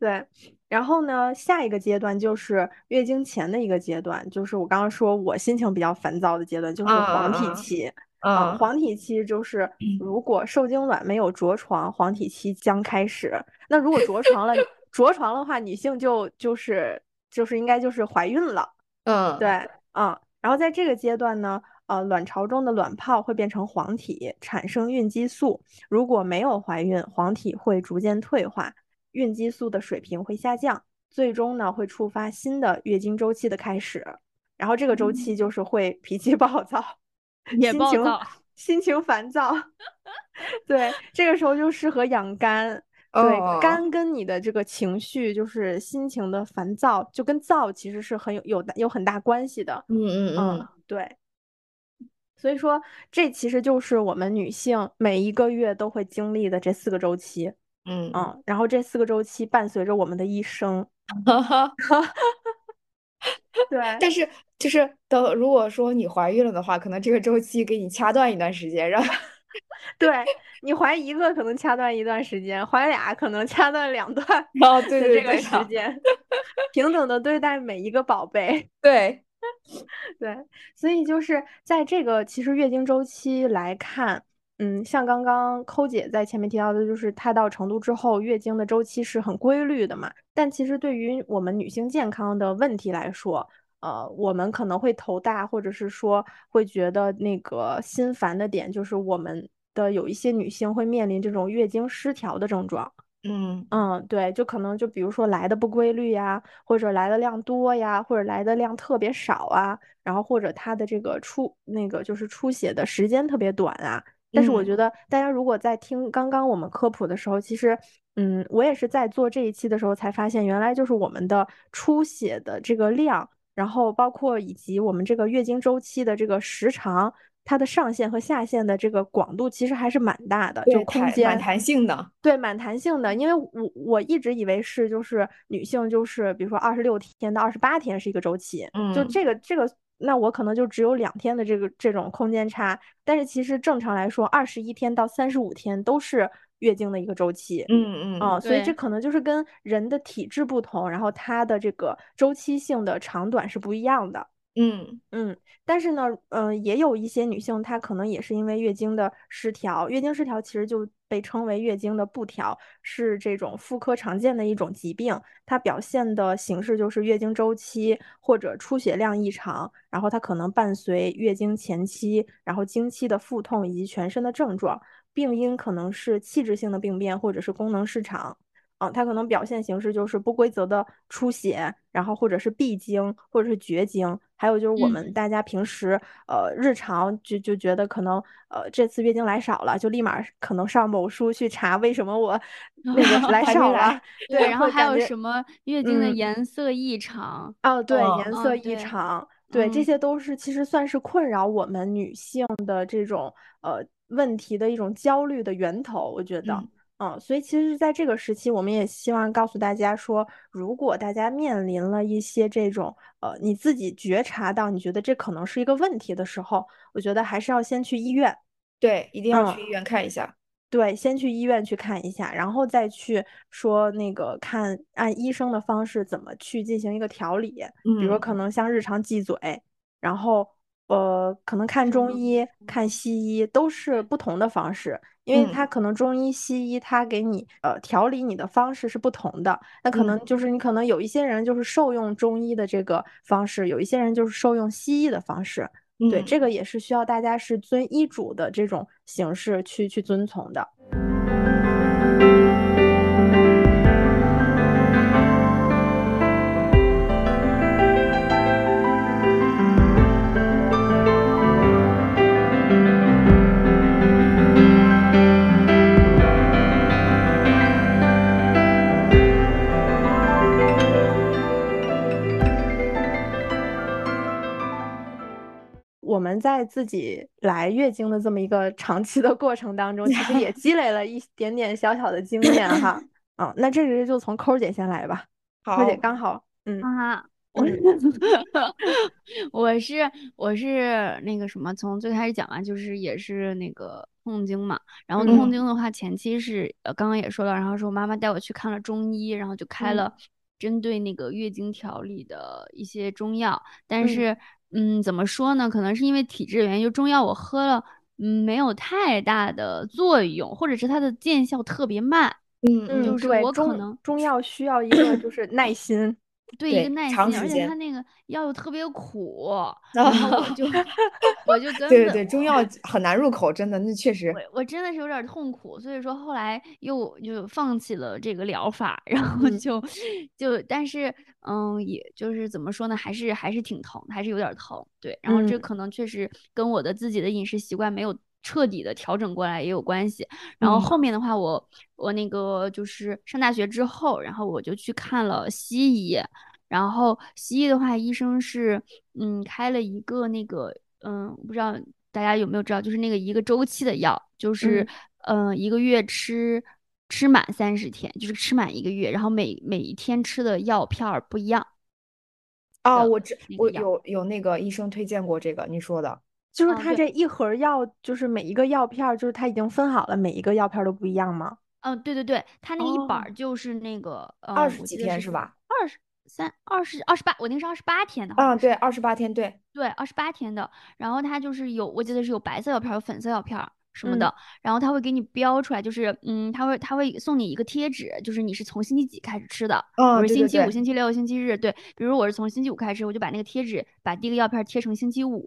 对，然后呢，下一个阶段就是月经前的一个阶段，就是我刚刚说我心情比较烦躁的阶段，就是黄体期。啊，嗯黄体期就是如果受精卵没有着床，黄体期将开始。那如果着床了，着床的话，女性就就是就是应该就是怀孕了。嗯，对，嗯，然后在这个阶段呢，呃，卵巢中的卵泡会变成黄体，产生孕激素。如果没有怀孕，黄体会逐渐退化，孕激素的水平会下降，最终呢会触发新的月经周期的开始。然后这个周期就是会脾气 暴躁，也暴躁心情烦躁。对，这个时候就适合养肝。对，哦肝跟你的这个情绪，就是心情的烦躁，就跟燥其实是很有有有很大关系的。嗯嗯嗯，嗯，对。所以说，这其实就是我们女性每一个月都会经历的这四个周期。嗯嗯，然后这四个周期伴随着我们的一生。哈哈。对，但是就是等如果说你怀孕了的话，可能这个周期给你掐断一段时间，然后 对你怀一个可能掐断一段时间，怀俩可能掐断两段 哦，对的这个对对时间，平等的对待每一个宝贝。对，对，所以就是在这个其实月经周期来看，嗯，像刚刚抠姐在前面提到的，就是她到成都之后，月经的周期是很规律的嘛。但其实对于我们女性健康的问题来说，呃，我们可能会头大，或者是说会觉得那个心烦的点，就是我们的有一些女性会面临这种月经失调的症状。嗯嗯，对，就可能就比如说来的不规律呀，或者来的量多呀，或者来的量特别少啊，然后或者她的这个出那个就是出血的时间特别短啊。但是我觉嗯得大家如果在听刚刚我们科普的时候，其实，嗯，我也是在做这一期的时候才发现，原来就是我们的出血的这个量，然后包括以及我们这个月经周期的这个时长，它的上限和下限的这个广度其实还是蛮大的，就空间蛮弹性的。对，蛮弹性的，因为我我一直以为是就是女性就是比如说二十六天到二十八天是一个周期，嗯就嗯。这个这个，那我可能就只有两天的这个这种空间差，但是其实正常来说，二十一天到三十五天都是月经的一个周期。嗯嗯嗯，所以这可能就是跟人的体质不同，然后它的这个周期性的长短是不一样的。嗯嗯，但是呢，嗯、也有一些女性，她可能也是因为月经的失调，月经失调其实就被称为月经的不调，是这种妇科常见的一种疾病。它表现的形式就是月经周期或者出血量异常，然后它可能伴随月经前期，然后经期的腹痛以及全身的症状。病因可能是器质性的病变或者是功能失常。啊，它可能表现形式就是不规则的出血，然后或者是闭经，或者是绝经，还有就是我嗯。们大家平时呃日常就就觉得可能呃这次月经来少了，就立马可能上某书去查为什么我 那个来少来了，对，然后还有什么月经的嗯。颜色异常，哦，对，哦颜色异哦对常，对，这嗯。些都是其实算是困扰我们女性的这种呃问题的一种焦虑的源头，我觉得。嗯嗯，所以其实在这个时期，我们也希望告诉大家说，如果大家面临了一些这种呃，你自己觉察到你觉得这可能是一个问题的时候，我觉得还是要先去医院。对，一定要去医院看一下。对，先去医院去看一下，然后再去说那个看按医生的方式怎么去进行一个调理。嗯，比如可能像日常忌嘴，然后呃，可能看中医、看西医都是不同的方式。因为它可能中医、西医，它给你呃调理你的方式是不同的。那可能就是你可能有一些人就是受用中医的这个方式，有一些人就是受用西医的方式。对，这个也是需要大家是遵医嘱的这种形式去去遵从的。我们在自己来月经的这么一个长期的过程当中，其实也积累了一点点小小的经验哈。嗯，那这时就从抠姐先来吧。抠姐刚好，嗯啊，我 我是我是那个什么，从最开始讲完就是也是那个痛经嘛。然后痛经的话，前期是呃刚刚也说了，然后是我妈妈带我去看了中医，然后就开了针对那个月经调理的一些中药，但是。嗯，怎么说呢？可能是因为体质原因，就中药我喝了，嗯，没有太大的作用，或者是它的见效特别慢。嗯，就是我可能中药需要一个就是耐心。对一个耐心，而且它那个药又特别苦，然后我就 我就根对对对，中药很难入口，真的，那确实，我我真的是有点痛苦，所以说后来又就放弃了这个疗法，然后就就但是嗯，也就是怎么说呢，还是还是挺疼，还是有点疼，对，然后这可能确实跟我的自己的饮食习惯没有。彻底的调整过来也有关系，然后后面的话，我我那个就是上大学之后，然后我就去看了西医，然后西医的话，医生是嗯开了一个那个嗯，不知道大家有没有知道，就是那个一个周期的药，就是嗯一个月吃吃满三十天，就是吃满一个月，然后每每一天吃的药片儿不一样。哦，我知我有有那个医生推荐过这个你说的。就是它这一盒药，就是每一个药片儿，就是它已经分好了，每一个药片儿都不一样吗？嗯，对对对，它那个一板儿就是那个二十几天是吧？二十三、二十二十八，我那是二十八天的。嗯，对，二十八天，对对，二十八天的。然后它就是有，我记得是有白色药片儿，有粉色药片儿。什么的，然后他会给你标出来，就是嗯，他会他会送你一个贴纸，就是你是从星期几开始吃的，比如星期五、星期六、星期日，对，比如我是从星期五开始，我就把那个贴纸把第一个药片贴成星期五，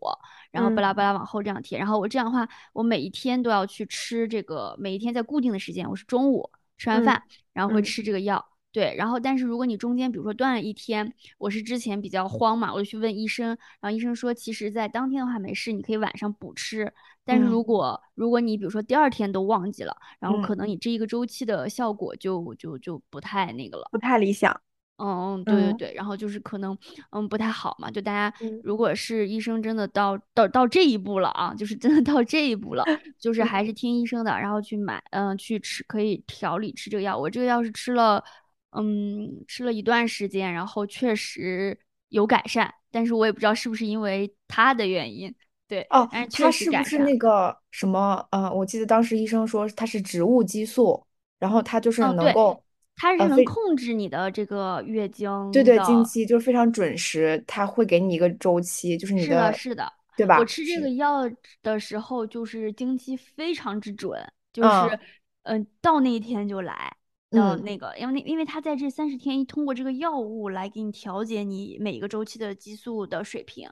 然后巴拉巴拉往后这样贴，然后我这样的话，我每一天都要去吃这个，每一天在固定的时间，我是中午吃完饭，然后会吃这个药。对，然后但是如果你中间比如说断了一天，我是之前比较慌嘛，我就去问医生，然后医生说，其实在当天的话没事，你可以晚上补吃。但是如果如果你比如说第二天都忘记了，然后可能你这一个周期的效果就就就不太那个了，不太理想。嗯嗯，对对对，然后就是可能嗯不太好嘛，就大家如果是医生真的到到到这一步了啊，就是真的到这一步了，就是还是听医生的，然后去买嗯去吃可以调理吃这个药。我这个药是吃了。嗯，吃了一段时间，然后确实有改善，但是我也不知道是不是因为他的原因。对，哦，它是不是那个什么？呃，我记得当时医生说它是植物激素，然后它就是能够，它是能控制你的这个月经，对对，经期就是非常准时，它会给你一个周期，就是你的，是的，对吧？我吃这个药的时候，就是经期非常之准，就是嗯，到那一天就来。要那个，因为那因为他在这三十天通过这个药物来给你调节你每一个周期的激素的水平。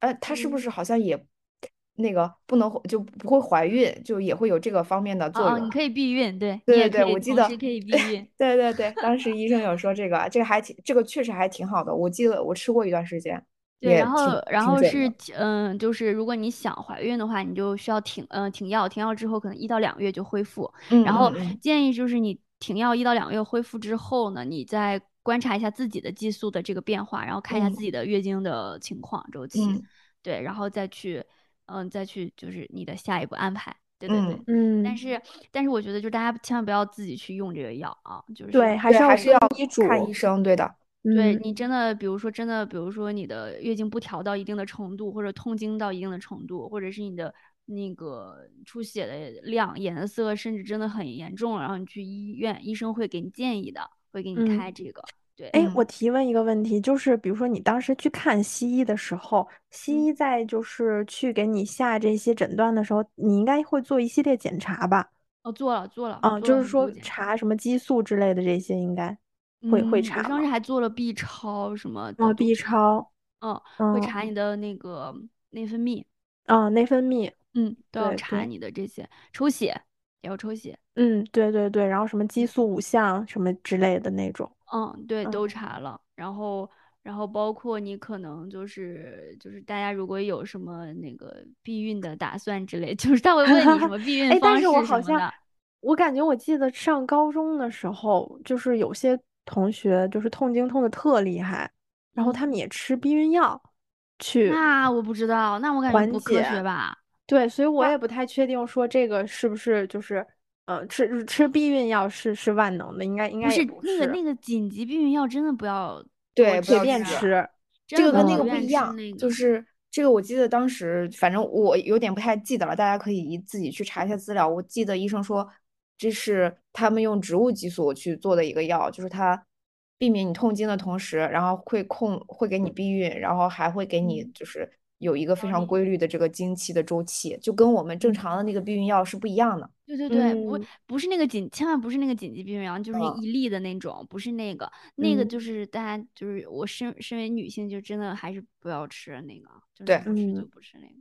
呃，他是不是好像也那个不能就不会怀孕，就也会有这个方面的作用？你可以避孕，对对对，我记得可以避孕。对对对，当时医生有说这个，这个还挺，这个确实还挺好的。我记得我吃过一段时间。对，然后然后是嗯，就是如果你想怀孕的话，你就需要停嗯停药，停药之后可能一到两个月就恢复。然后建议就是你。停药一到两个月恢复之后呢，你再观察一下自己的激素的这个变化，然后看一下自己的月经的情况周期，对，然后再去，嗯，再去就是你的下一步安排。对对对。嗯，但是但是我觉得就大家千万不要自己去用这个药啊，就是对，还，是还是要医嘱。看医生，对的。嗯对你真的，比如说真的，比如说你的月经不调到一定的程度，或者痛经到一定的程度，或者是你的那个出血的量、颜色，甚至真的很严重了，然后你去医院，医生会给你建议的，会给你嗯开这个。对，哎，嗯我提问一个问题，就是比如说你当时去看西医的时候，西嗯医在就是去给你下这些诊断的时候，你应该会做一系列检查吧？哦，做了做了，嗯，就是说查。什么激素之类的这些，应该会会嗯，查我当时？还做了 B 超什么的哦，B，超，嗯，会嗯查你的那个内分泌，嗯，内分泌，嗯，都要对查对，你的这些，抽血也要抽血。嗯，对对对，然后什么激素五项什么之类的那种，嗯，对，嗯都查了，然后，然后包括你可能就是就是大家如果有什么那个避孕的打算之类，就是他会问你什么避 孕哎，但方是我好像，式什么的。我感觉我记得上高中的时候，就是有些同学就是痛经痛的特厉害，然后他嗯，们也吃避孕药去那我不知道，那我感觉缓不科学。吧？对，所以我也不太确定说这个是不是就是，嗯，吃吃避孕药是是万能的，应该应该不是，那个那个紧急避孕药真的不要对，随便吃。这个跟那个不一样，那个。就是这个我记得当时，反正我有点不太记得了，大家可以自己去查一下资料。我记得医生说，这是他们用植物激素去做的一个药，就是它避免你痛经的同时，然后会控会给你避孕，然后还会给你嗯，就是有一个非常。规律的这个经期的周期，就跟我们正嗯。常的那个避孕药是不一样的。对对对，不嗯不是那个紧，千万不是那个紧急避孕药，就是一粒的那种，不是那个，那个嗯就是大家就是我身身为女性，就真的还是不要吃那个，就是对，不吃就嗯。不吃那个。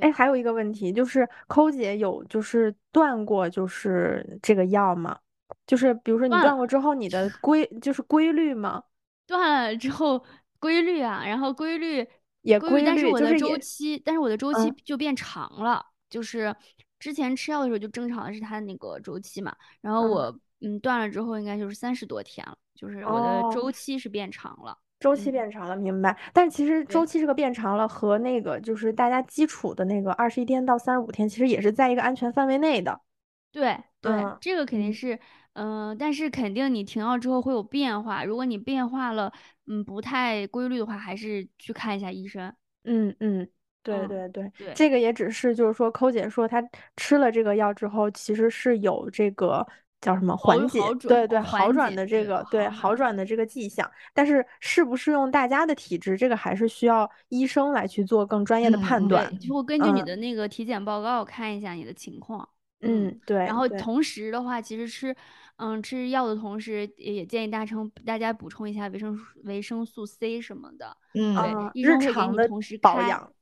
哎，还有一个问题就是，抠姐有就是断过就是这个药吗？就是比如说你，断过之后，你的 规就是规律吗？断了之后规律啊，然后规律也规律，但是，我的周就是也期，但是我的周期嗯就变长了，就是之前吃药的时候就正常的是它那个周期嘛，然后嗯我嗯断了之后应该就是三十多天了，就是我的哦，周期是变长了。周期嗯，变长了，明白。但其实周。期这个变长了和那个就是大家基础的那个二十一天到三十五天，其实也是在一个安全范围内的。对对，嗯这个肯定嗯是，嗯、但是肯定你停药之后会有变化。如果你变化了，嗯，不太规律的话，还是去看一下医生。嗯嗯，对嗯，对对，对，这个也只是就是说，抠姐说她吃了这个药之后，其实是有这个叫什么缓解，对对，哦，好，转的这，个对好转，的这个迹象。但是适不适用大家的体质，这个还是需要医生来去做更专业的判断。就会根据你嗯的那个体检报告看一下你的情况。嗯，嗯，对对，然后同时的话，其实吃，嗯，吃药的同时，也建议大成大家补充一下维生素维生素 C 什么的。嗯对，啊，医生会给你同时开，保养。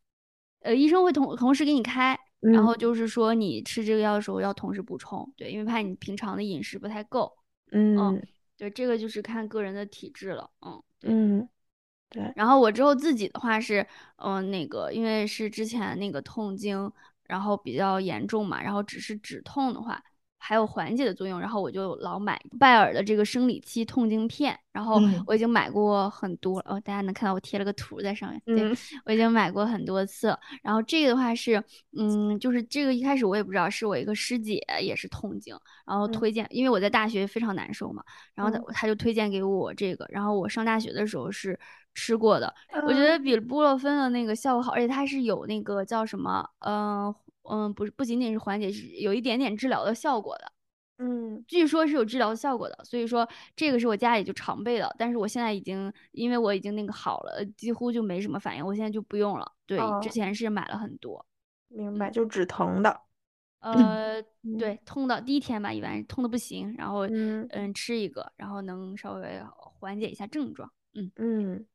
呃，医生会同同时给你开，然嗯后就是说你吃这个药的时候要同时补充，对，因为怕你平常的饮食不太够。嗯，嗯对，这个就是看个人的体质了。嗯，对。嗯，对，然后我之后自己的话是，嗯、那个因为是之前那个痛经，然后比较严重嘛，然后只是止痛的话，还有缓解的作用，然后我就老买拜耳的这个生理期痛经片，然后嗯。我已经买过很多了，哦，大家能看到我贴了个图在上面，对，嗯我已经买过很多次，然后这个的话是，嗯，就是这个一开始我也不知道，是我一个师姐也是痛经，然后嗯。推荐，因为我在大学非常难受嘛，然后他嗯。他就推荐给我这个，然后我上大学的时候是吃过的，我觉得。嗯比布洛芬的那个效果好，而且它是有那个叫什么，嗯、嗯，不是不仅仅是缓解，是有一点点治疗的效果的。嗯。据说是有治疗效果的，所以说这个是我家里就常备的，但是我现在已经因为我已经那个好了，几乎就没什么反应，我现在就不用了。对，之哦，前是买了很多，明白，嗯，就止疼的。呃，嗯。对，痛的第一天吧，一般痛的不行，然后嗯。嗯吃一个，然后能稍微缓解一下症状，嗯，嗯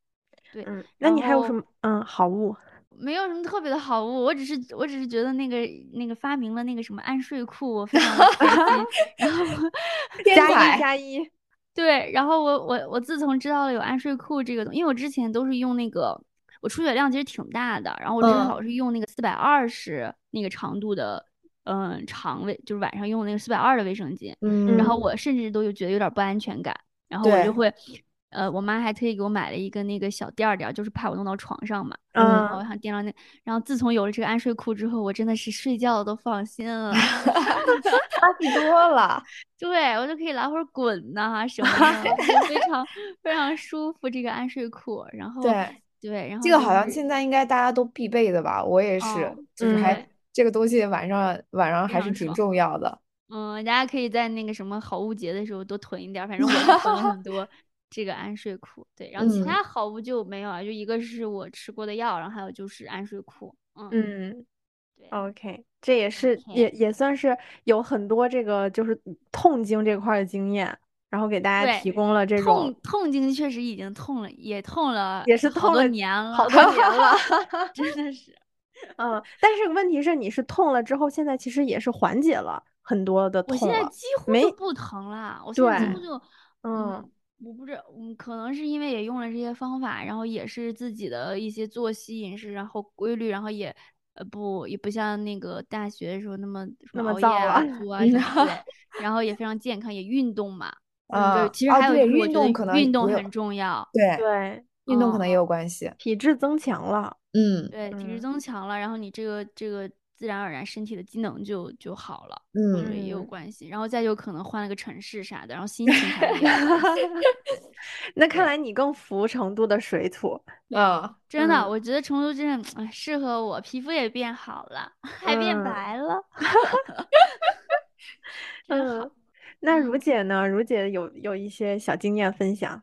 对，嗯，那你还有什么嗯好物？没有什么特别的好物，我只是我只是觉得那个那个发明了那个什么安睡裤，我非常的开心，然后 加一加一。对，然后我我我自从知道了有安睡裤这个东因为我之前都是用那个，我出血量其实挺大的，然后我之前嗯老是用那个四百二十那个长度的，嗯，长卫，就是晚上用那个四百二的卫生巾，然后嗯我甚至都有觉得有点不安全感，然后我就会，呃，我妈还特意给我买了一个那个小垫儿垫儿，就是怕我弄到床上嘛。嗯然后我想垫到那，然后自从有了这个安睡裤之后，我真的是睡觉都放心了。差不多了。对，我就可以来回儿滚呐什么的，就非常非常舒服这个安睡裤。然后对对，然后这个就是好像现在应该大家都必备的吧？我也是，哦就是还对这个东西晚上晚上非还是挺重要的。嗯，大家可以在那个什么好物节的时候多囤一点儿，反正我 是囤了很多这个安睡裤。对，然后其嗯他好物就没有了，就一个是我吃过的药，然后还有就是安睡裤。嗯，嗯对，，OK，这也是也也算是有很多这个就是痛经这块儿的经验，然后给大家提供了这种痛痛经确实已经痛了，也痛了，也是痛了年了，好多年了。真的是。嗯，但是问题是，你是痛了之后，现在其实也是缓解了很多的痛了。我现在几乎没不疼了，我现在几乎就，嗯我不知道，嗯，可能是因为也用了这些方法，然后也是自己的一些作息、饮食，然后规律，然后也，呃，不，也不像那个大学的时候那么么么熬夜啊、对，然后也非常健康，也运动嘛，啊对，其实还有运动可能运动很重要，对，对，运动可能也嗯有关系。体质增强了。嗯对，体质嗯增强了，然后你这个这个自然而然身体的机能就就好了。嗯对，也有嗯关系。然后再有可能换了个城市啥的，然后心情上也有。那看来你更服成都的水土。啊，真的，嗯我觉得成都真的哎适合我，皮肤也变好了，还变嗯白了，真好。嗯，那如嗯姐呢？如姐有有一些小经验分享。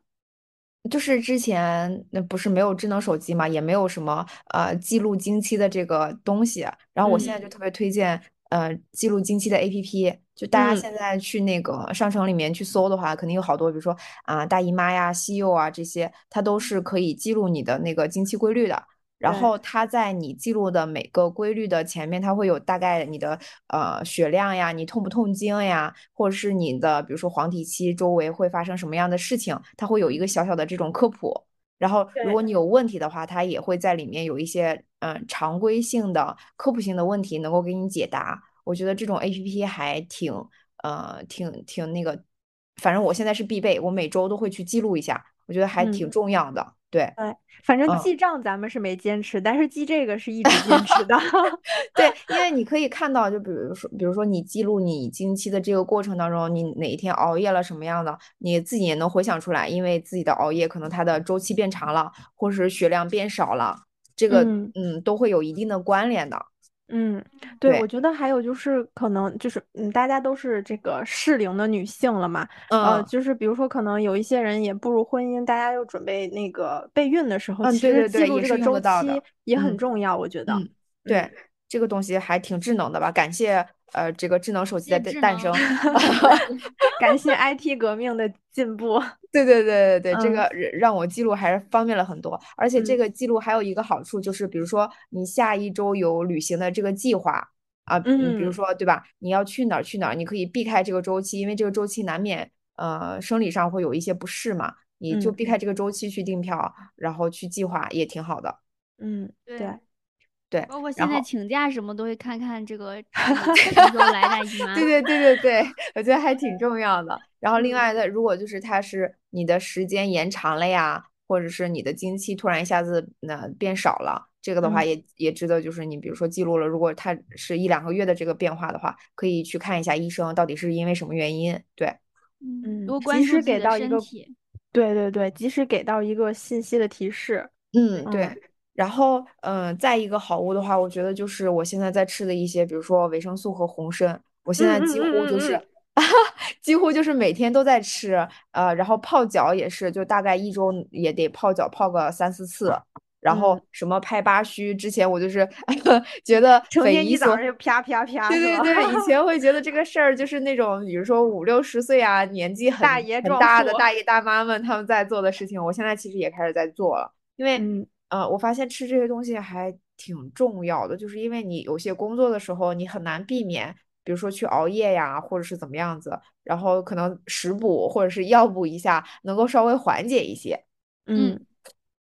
就是之前那不是没有智能手机嘛，也没有什么呃记录经期的这个东西，然后我现在就嗯。特别推荐呃记录经期的 APP，就大家嗯。现在去那个商城里面去搜的话，肯定有好多，比如说啊、大姨妈呀、西柚啊这些，它都是可以记录你的那个经期规律的。然后它在你记录的每个规律的前面，它会有大概你的呃血量呀，你痛不痛经呀，或者是你的比如说黄体期周围会发生什么样的事情，它会有一个小小的这种科普。然后如果你有问题的话，它也会在里面有一些嗯、呃常规性的科普性的问题能够给你解答。我觉得这种 APP 还挺呃挺挺那个，反正我现在是必备，我每周都会去记录一下，我觉得还挺嗯重要的。对。对，反正嗯记账咱们是没坚持，但是记这个是一直坚持的。对，因为你可以看到，就比如说，比如说你记录你经期的这个过程当中，你哪一天熬夜了什么样的，你自己也能回想出来，因为自己的熬夜可能它的周期变长了，或是血量变少了，这个嗯嗯都会有一定的关联的。嗯，对，对我觉得还有就是可能就是嗯，大家都是这个适龄的女性了嘛，呃，嗯就是比如说可能有一些人也步入婚姻，大家又准备那个备孕的时候，嗯其实记录这个周期也很嗯重要，我觉得。嗯，对，这个东西还挺智能的吧？感谢呃这个智能手机的谢智诞诞生。感谢 IT 革命的进步。对对对对对，这嗯个让让我记录还是方便了很多，而且这嗯个记录还有一个好处就是，比如说你下一周有旅行的这个计划啊，嗯，比如嗯说对吧，你要去哪儿去哪儿，你可以避开这个周期，因为这个周期难免呃生理上会有一些不适嘛，你就嗯避开这个周期去订票，然后去计划也挺好的。嗯，对对，包括现在请假什么都会看看这个这个什么时候来大姨妈。对对对对对，我觉得还挺重要的。然后另嗯外的，如果就是它是你的时间延长了呀，或者是你的经期突然一下子那变少了，这个的话嗯也也值得，就是你比如说记录了，如果它是一两个月的这个变化的话，可以去看一下医生，到底是因为什么原因。对，嗯，嗯多关注给到一个身体。对对对，及时给到一个信息的提示。嗯，对。嗯然后，嗯、再一个好物的话，我觉得就是我现在在吃的一些，比如说维生素和红参，我现在几乎嗯嗯就是，几乎就是每天都在吃，呃，然后泡脚也是，就大概一周也得泡脚泡个三四次。然后。嗯什么拍八虚，之前我就是 觉得成天一早上就啪啪啪，对对对，以前会觉得？这个事儿就是那种，比如说五六十岁啊，年纪很很大爷壮硕大的大爷大妈们他们在做的事情，我现在其实也开始在做了。因为，嗯呃，我发现吃这些东西还挺重要的，就是因为你有些工作的时候，你很难避免，比如说去熬夜呀，或者是怎么样子，然后可能食补或者是药补一下，能够稍微缓解一些。嗯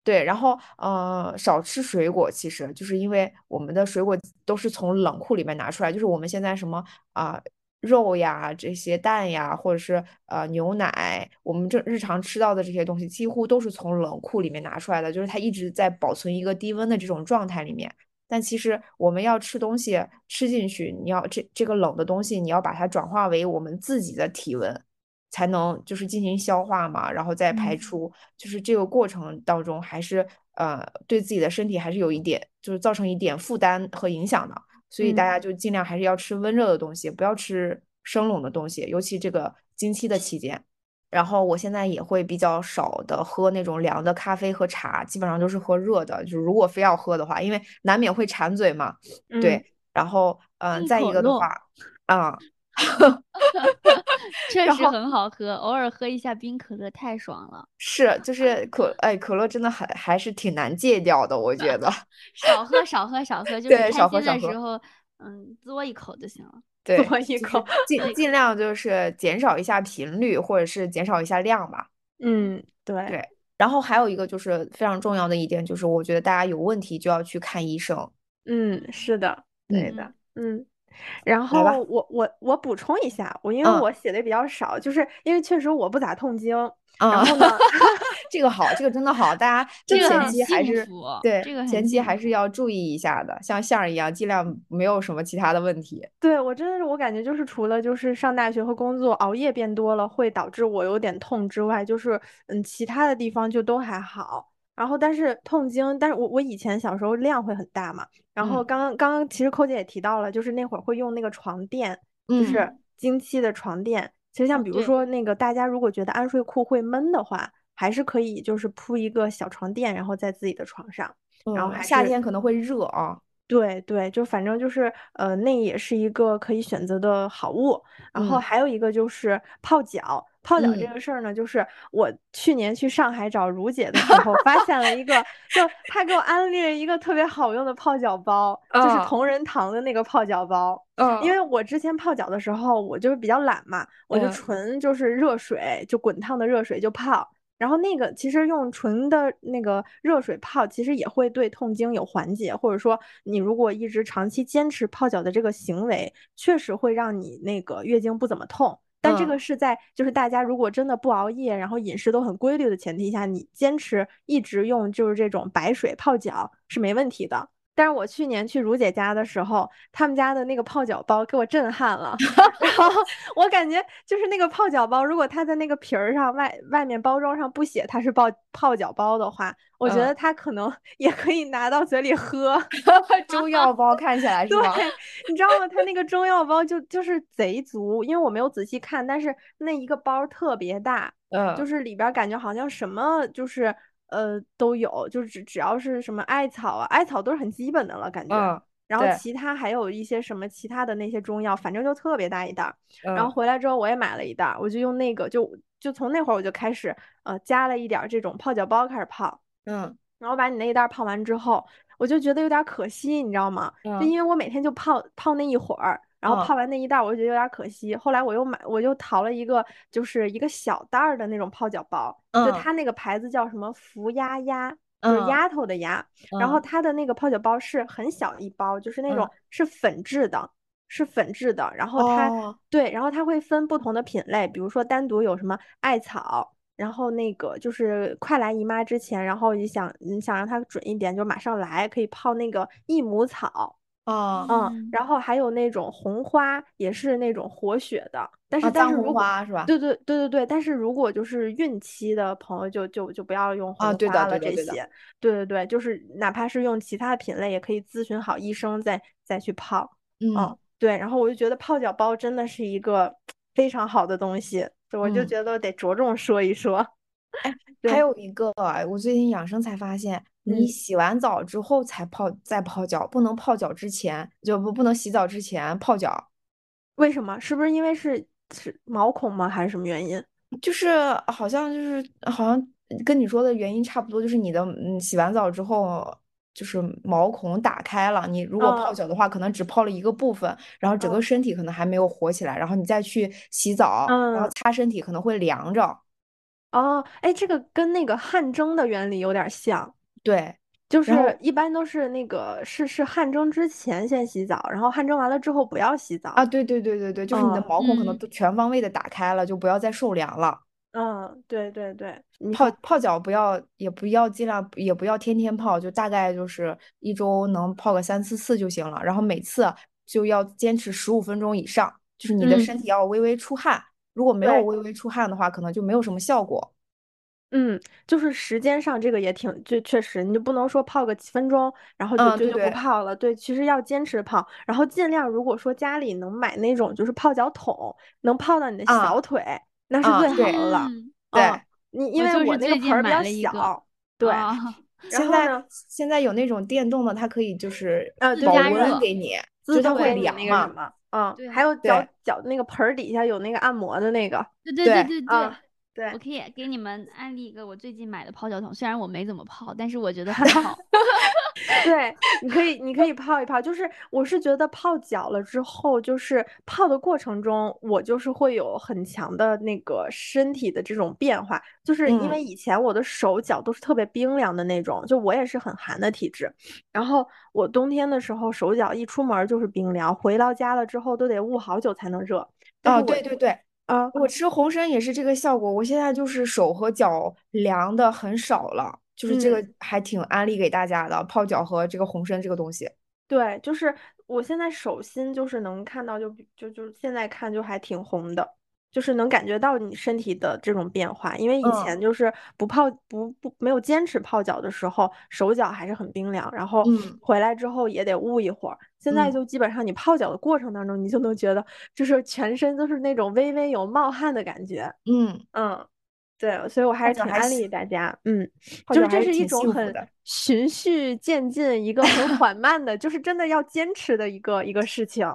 对，然后呃，少吃水果，其实就是因为我们的水果都是从冷库里面拿出来，就是我们现在什么啊、肉呀、这些蛋呀，或者是呃牛奶，我们这日常吃到的这些东西，几乎都是从冷库里面拿出来的，就是它一直在保存一个低温的这种状态里面。但其实我们要吃东西吃进去，你要这这个冷的东西，你要把它转化为我们自己的体温，才能就是进行消化嘛，然后再排出。就是这个过程当中，还是呃对自己的身体还是有一点，就是造成一点负担和影响的。所以大家就尽量还是要吃温热的东西，不要吃生冷的东西，尤其这个经期的期间。然后我现在也会比较少的喝那种凉的咖啡和茶，基本上都是喝热的。就如果非要喝的话，因为难免会馋嘴嘛。对，然后嗯，再一个的话，啊，确实很好喝，偶尔喝一下冰可乐太爽了。是，就是可哎，可乐真的还还是挺难戒掉的，我觉得。少喝少喝少喝，就是开心的时候，嗯，嘬一口就行了。对，一口，尽 尽量就是减少一下频率，或者是减少一下量吧。嗯，对对。然后还有一个就是非常重要的一点，就是我觉得大家有问题就要去看医生。嗯，是的，对的，嗯。然后我我我补充一下，我因为我写的比较少，就是因为确实我不咋痛经。然后呢，这个好，这个真的好，大家 这前期还是对这个前期还是要注意一下的，像线儿一样，尽量没有什么其他的问题。对我真的是，我感觉就是除了就是上大学和工作熬夜变多了会导致我有点痛之外，就是嗯其他的地方就都还好。然后但是痛经，但是我我以前小时候量会很大嘛。然后刚刚刚刚其实寇姐也提到了，就是那会儿会用那个床垫，就是经期的床垫。其实像比如说那个大家如果觉得安睡裤会闷的话，还是可以就是铺一个小床垫，然后在自己的床上，然后夏天可能会热啊。对对，就反正就是呃，那也是一个可以选择的好物。然后还有一个就是泡脚，泡脚这个事儿呢，就是我去年去上海找茹姐的时候，发现了一个，就她给我安利了一个特别好用的泡脚包，就是同仁堂的那个泡脚包。嗯，因为我之前泡脚的时候，我就是比较懒嘛，我就纯就是热水，就滚烫的热水就泡。然后那个其实用纯的那个热水泡，其实也会对痛经有缓解，或者说你如果一直长期坚持泡脚的这个行为，确实会让你那个月经不怎么痛。但这个是在就是大家如果真的不熬夜，然后饮食都很规律的前提下，你坚持一直用就是这种白水泡脚是没问题的。但是我去年去如姐家的时候，他们家的那个泡脚包给我震撼了。然后我感觉就是那个泡脚包，如果它在那个皮儿上外外面包装上不写它是泡泡脚包的话，我觉得它可能 也可以拿到嘴里喝。中药包看起来是吧？你知道吗？它那个中药包就就是贼足，因为我没有仔细看，但是那一个包特别大，嗯，就是里边感觉好像什么就是。呃，都有，就是只只要是什么艾草啊，艾草都是很基本的了，感觉。嗯。然后其他还有一些什么其他的那些中药，反正就特别大一袋。然后回来之后我也买了一袋，我就用那个，就就从那会儿我就开始呃加了一点这种泡脚包开始泡。嗯。然后把你那一袋泡完之后，我就觉得有点可惜，你知道吗？就因为我每天就泡泡那一会儿。然后泡完那一袋，我就觉得有点可惜。后来我又买，我又淘了一个，就是一个小袋儿的那种泡脚包，就它那个牌子叫什么“福丫丫”，就是丫头的丫。然后它的那个泡脚包是很小一包，就是那种是粉质的，是粉质的。然后它对，然后它会分不同的品类，比如说单独有什么艾草，然后那个就是快来姨妈之前，然后你想你想让它准一点，就马上来，可以泡那个益母草。嗯嗯，然后还有那种红花，也是那种活血的，但是但是红花是吧？对对对对对，但是如果就是孕期的朋友，就就就不要用红花了这些。对对对，就是哪怕是用其他的品类，也可以咨询好医生再再去泡。嗯，对，然后我就觉得泡脚包真的是一个非常好的东西，我就觉得得着重说一说。哎，还有一个，我最近养生才发现。你洗完澡之后才泡，再泡脚，不能泡脚之前就不不能洗澡之前泡脚，为什么？是不是因为是是毛孔吗？还是什么原因？就是好像就是好像跟你说的原因差不多，就是你的嗯洗完澡之后就是毛孔打开了，你如果泡脚的话，可能只泡了一个部分，然后整个身体可能还没有活起来，然后你再去洗澡，然后擦身体可能会凉着。哦，哎，这个跟那个汗蒸的原理有点像。对，就是一般都是那个是是汗蒸之前先洗澡，然后汗蒸完了之后不要洗澡。啊，对对对对对，就是你的嗯毛孔可能嗯都全方位的打开了，就不要再受凉了。嗯，对对对，你泡泡脚不要，也不要尽量也不要天天泡，就大概就是一周能泡个三四次就行了。然后每次就要坚持十五分钟以上，就是你的嗯身体要微微出汗。如果没有微微出汗的话，可能就没有什么效果。嗯，就是时间上这个也挺，就确实你就不能说泡个几分钟，然后就就就不泡了。对，其实要坚持泡，然后尽量如果说家里能买那种就是泡脚桶，能泡到你的啊小。腿，那是啊最对好。了。嗯。对嗯，你因为我是那个最近盆儿比较了一个小，对，啊。然现在后呢，现在有那种电动的，它可以就是呃，自对保温给你，就它会动给你那个凉嘛嗯，对还有脚对脚。那个盆儿底下有那个按摩的那个，对对对对对对啊，对我，可以给你们安利一个我最近买的泡脚桶，虽然我没怎么泡，但是我觉得很好。对，你可以，你可以泡一泡。就是我是觉得泡脚了之后，就是泡的过程中，我就是会有很强的那个身体的这种变化。就是因为嗯以前我的手脚都是特别冰凉的那种，就我也是很寒的体质。然后我冬天的时候手脚一出门儿就是冰凉，回到家了之后都得捂好久才能热。但啊，是我对对对，啊，我吃红参也是这个效果。我现在就是手和脚凉的很少了，就是这个嗯还挺安利给大家的，泡脚和这个红参这个东西。对，就是我现在手心就是能看到就，比就就现在看就还挺红的，就是能感觉到你身体的这种变化。因为以嗯前就是不泡不不没有坚持泡脚的时候，手脚还是很冰凉，然后嗯回来之后也得捂一会儿。现在嗯就基本上你泡脚的过程当中，你就能觉得就是全身都是那种微微有冒汗的感觉。嗯，嗯，对，所以我还是挺安利大家。嗯，泡就是这是一种很。循序渐进，一个很缓慢的，就是真的要坚持的一个一个事情。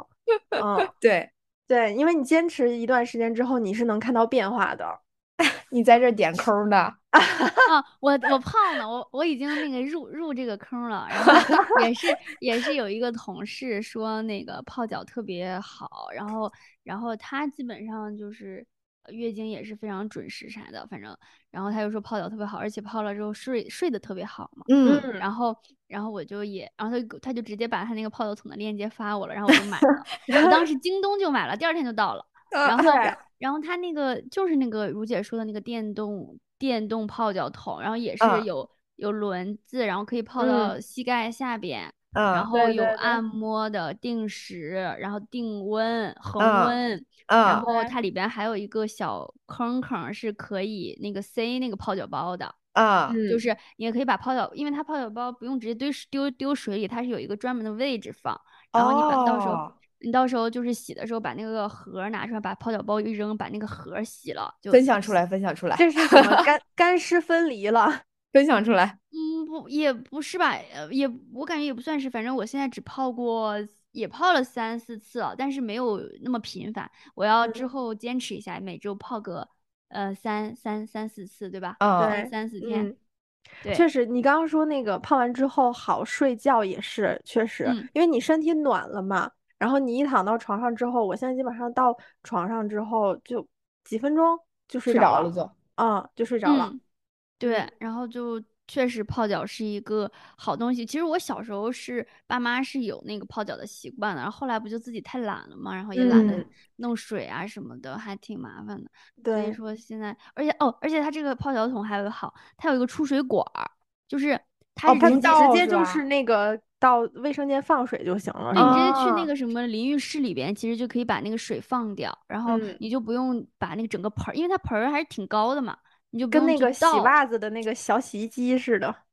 嗯，对，对，因为你坚持一段时间之后，你是能看到变化的。你在这点坑呢。啊，我我 胖了，我我已经那个入入这个坑了，然后也是也是有一个同事说那个泡脚特别好，然后然后他基本上就是呃月经也是非常准时啥的，反正然后他就说泡脚特别好，而且泡了之后睡睡得特别好嘛，嗯，嗯，然。后然后我就也，然后他就他就直接把他那个泡脚桶的链接发我了，然后我就买了，我当时京东就买了，第二天就到了。然后，然后他那个就是那个如姐说的那个电动电动泡脚桶，然后也啊。是有有轮子，然后可以泡到膝盖下边，然嗯后有按摩的定时，然后定温、恒嗯，然嗯后它里边还有一个小坑坑是可以那个塞那个泡脚包的。啊嗯，就是你也可以把泡脚，因为它泡脚包不用直接丢丢丢水里，它是有一个专门的位置放，然后你把到时候、哦你到时候就是洗的时候把那个盒儿拿出来，把泡脚包一扔，把那个盒儿洗了，就分享出来，分享出来，这是什么 干干湿分离了？分享出来。嗯不也不是吧，呃也我感觉也不算是，反正我现在只泡过也泡了三四次了，但是没有那么频繁，我要之嗯后坚持一下，每周泡个呃三三三四次，对吧？嗯三对三四天，确实，你刚刚说那个泡完之后好睡觉也是，确实，嗯因为你身体暖了嘛，然后你一躺到床上之后，我现在基本上到床上之后就几分钟就睡着了，睡着了就。嗯，就睡着了。嗯，对嗯，然后就确实泡脚是一个好东西。其实我小时候是爸妈是有那个泡脚的习惯的，然后后来不就自己太懒了嘛，然后也懒得嗯弄水啊什么的，还挺麻烦的。所以，说现在，而且哦，而且它这个泡脚桶还有个好，它有一个出水管儿，就是它哦是直接不倒直接就是那个到卫生间放水就行了？你直接去那啊个什么淋浴室里边，其实就可以把那个水放掉，然后嗯你就不用把那个整个盆儿，因为它盆儿还是挺高的嘛，你就跟那个洗袜子的那个小洗衣机似的。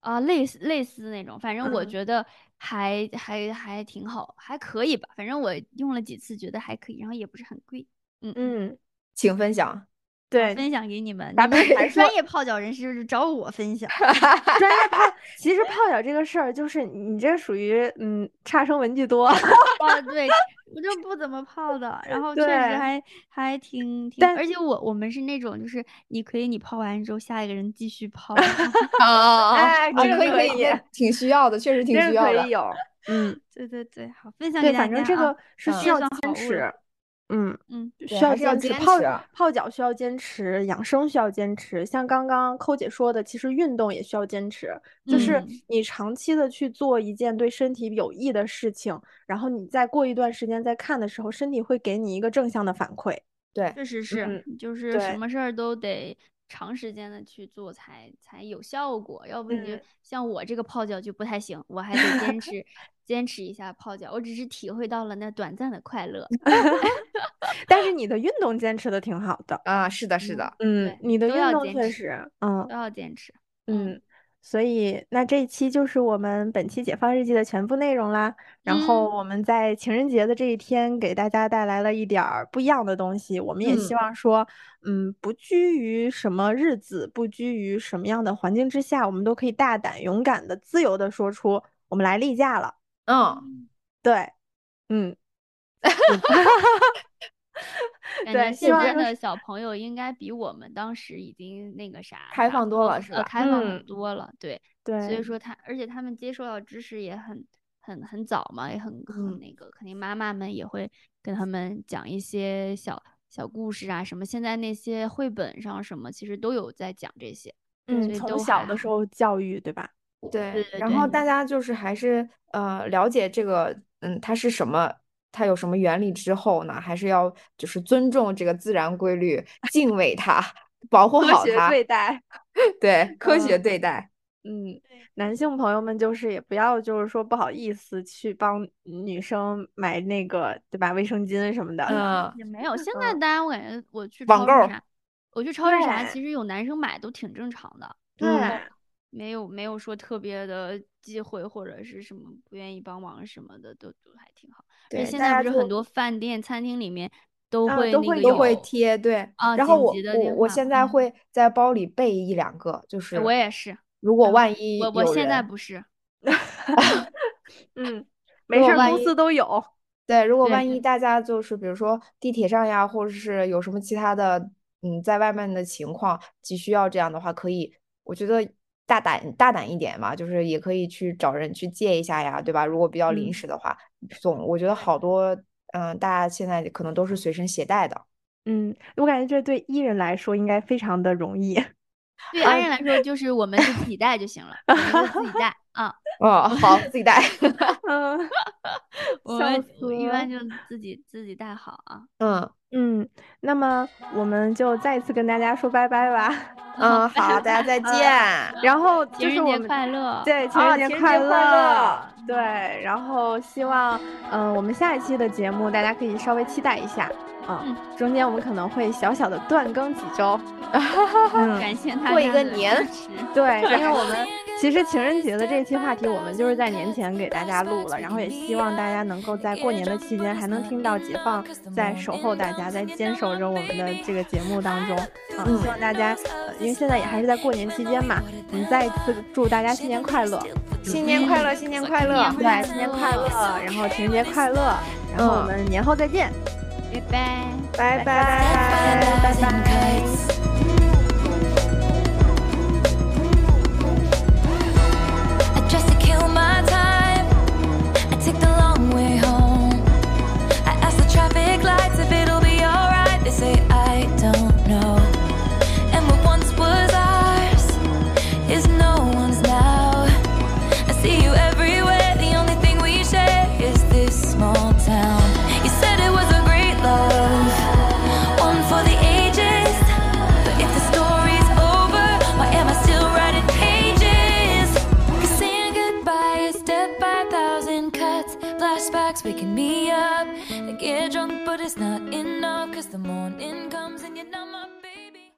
啊，类似类似那种，反正我嗯觉得还还还挺好，还可以吧。反正我用了几次，觉得还可以，然后也不是很贵。嗯，嗯，请分享。对，分享给你们，咱你们专业泡脚人士就找我分享。专业泡，其实泡脚这个事儿，就是你这属于嗯差生文具多。啊，对，我就不怎么泡的，然后确实还还挺挺，但而且我我们是那种，就是你可以你泡完之后，下一个人继续泡。啊啊哎啊！这个可以挺需要的，确实挺需要的可以。有，嗯，对对对，好，分享，给大家啊反正这个是嗯需要坚持了。嗯，嗯，需要坚持泡泡脚需要坚持，养生需要坚持。像刚刚抠姐说的，其实运动也需要坚持，就是嗯你长期的去做一件对身体有益的事情，然后你再过一段时间再看的时候，身体会给你一个正向的反馈。对，确实是，嗯就是什么事儿都得长时间的去做才才有效果，要不你就嗯。像我这个泡脚就不太行，我还得坚持 坚持一下泡脚，我只是体会到了那短暂的快乐。但是你的运动坚持的挺好的，啊，是的，是的，嗯，你的运动坚持确实，嗯都要坚持。嗯，所以那这一期就是我们本期解放日记的全部内容啦。然后嗯我们在情人节的这一天给大家带来了一点儿不一样的东西。我们也希嗯望说，嗯，不拘于什么日子，不拘于什么样的环境之下，我们都可以大胆、勇敢的、自由的说出我们来例假了。嗯，对，嗯，感 对觉现在的小朋友应该比我们当时已经那个啥开放多了是吧呃，开放多了，对对。所以，说他，而且他们接受到知识也很很很早嘛，也很很嗯那个，肯定妈妈们也会跟他们讲一些小小故事啊什么。现在那些绘本上什么，其实都有在讲这些，嗯，从小的时候教育，对吧？对然后大家就是还是呃了解这个，嗯，它是什么，它有什么原理之后呢，还是要就是尊重这个自然规律，敬畏它，保护科学好它，对待。对，科学嗯对待，嗯，男性朋友们就是也不要就是说不好意思去帮女生买那个对吧卫生巾什么的。嗯，也没有。现在嗯大家我感觉我去网购超市啥，我去超市啥，其实有男生买都挺正常的，对，嗯没有没有说特别的忌讳或者是什么不愿意帮忙什么的，都都还挺好。对，现在不是很多饭店、餐厅里面都啊会那个都会都会贴，对，啊然后我我我现在会在包里备一两个，就是我也是，如果嗯万一我现在不是 嗯，没事儿，公司都有。对，如果万一大家就是比如说地铁上呀，或者是有什么其他的，嗯，在外面的情况急需要这样的话，可以，我觉得大胆大胆一点嘛，就是也可以去找人去借一下呀，对吧？如果比较临嗯时的话，总我觉得好多，嗯，大家现在可能都是随身携带的。嗯，我感觉这对艺人来说应该非常的容易。对安人来说就是我们就自己带就行了，我们就自己带啊，哦，好，自己带。嗯，笑我们死一般就自己自己带好啊。嗯嗯，那么我们就再一次跟大家说拜拜吧。嗯，好，大家再见。然后就是我们快乐！对，情人节快乐对，然后希望，嗯、我们下一期的节目大家可以稍微期待一下，嗯，嗯。中间我们可能会小小的断更几周，嗯，感谢大过一个年。对，因为我们其实情人节的这期话题，我们就是在年前给大家录了，然后也希望大家能够在过年的期间还能听到解放在守候大家，在坚守着我们的这个节目当中，啊、嗯。希望大家，呃，因为现在也还是在过年期间嘛，我们再一次祝大家新年快乐，新年快乐，新年快乐。对，新年快乐，然后情人节快乐，然后我嗯。们年后再见，拜拜。拜拜。拜拜。Drunk, but it's not enough. Cause the morning comes and you're not my.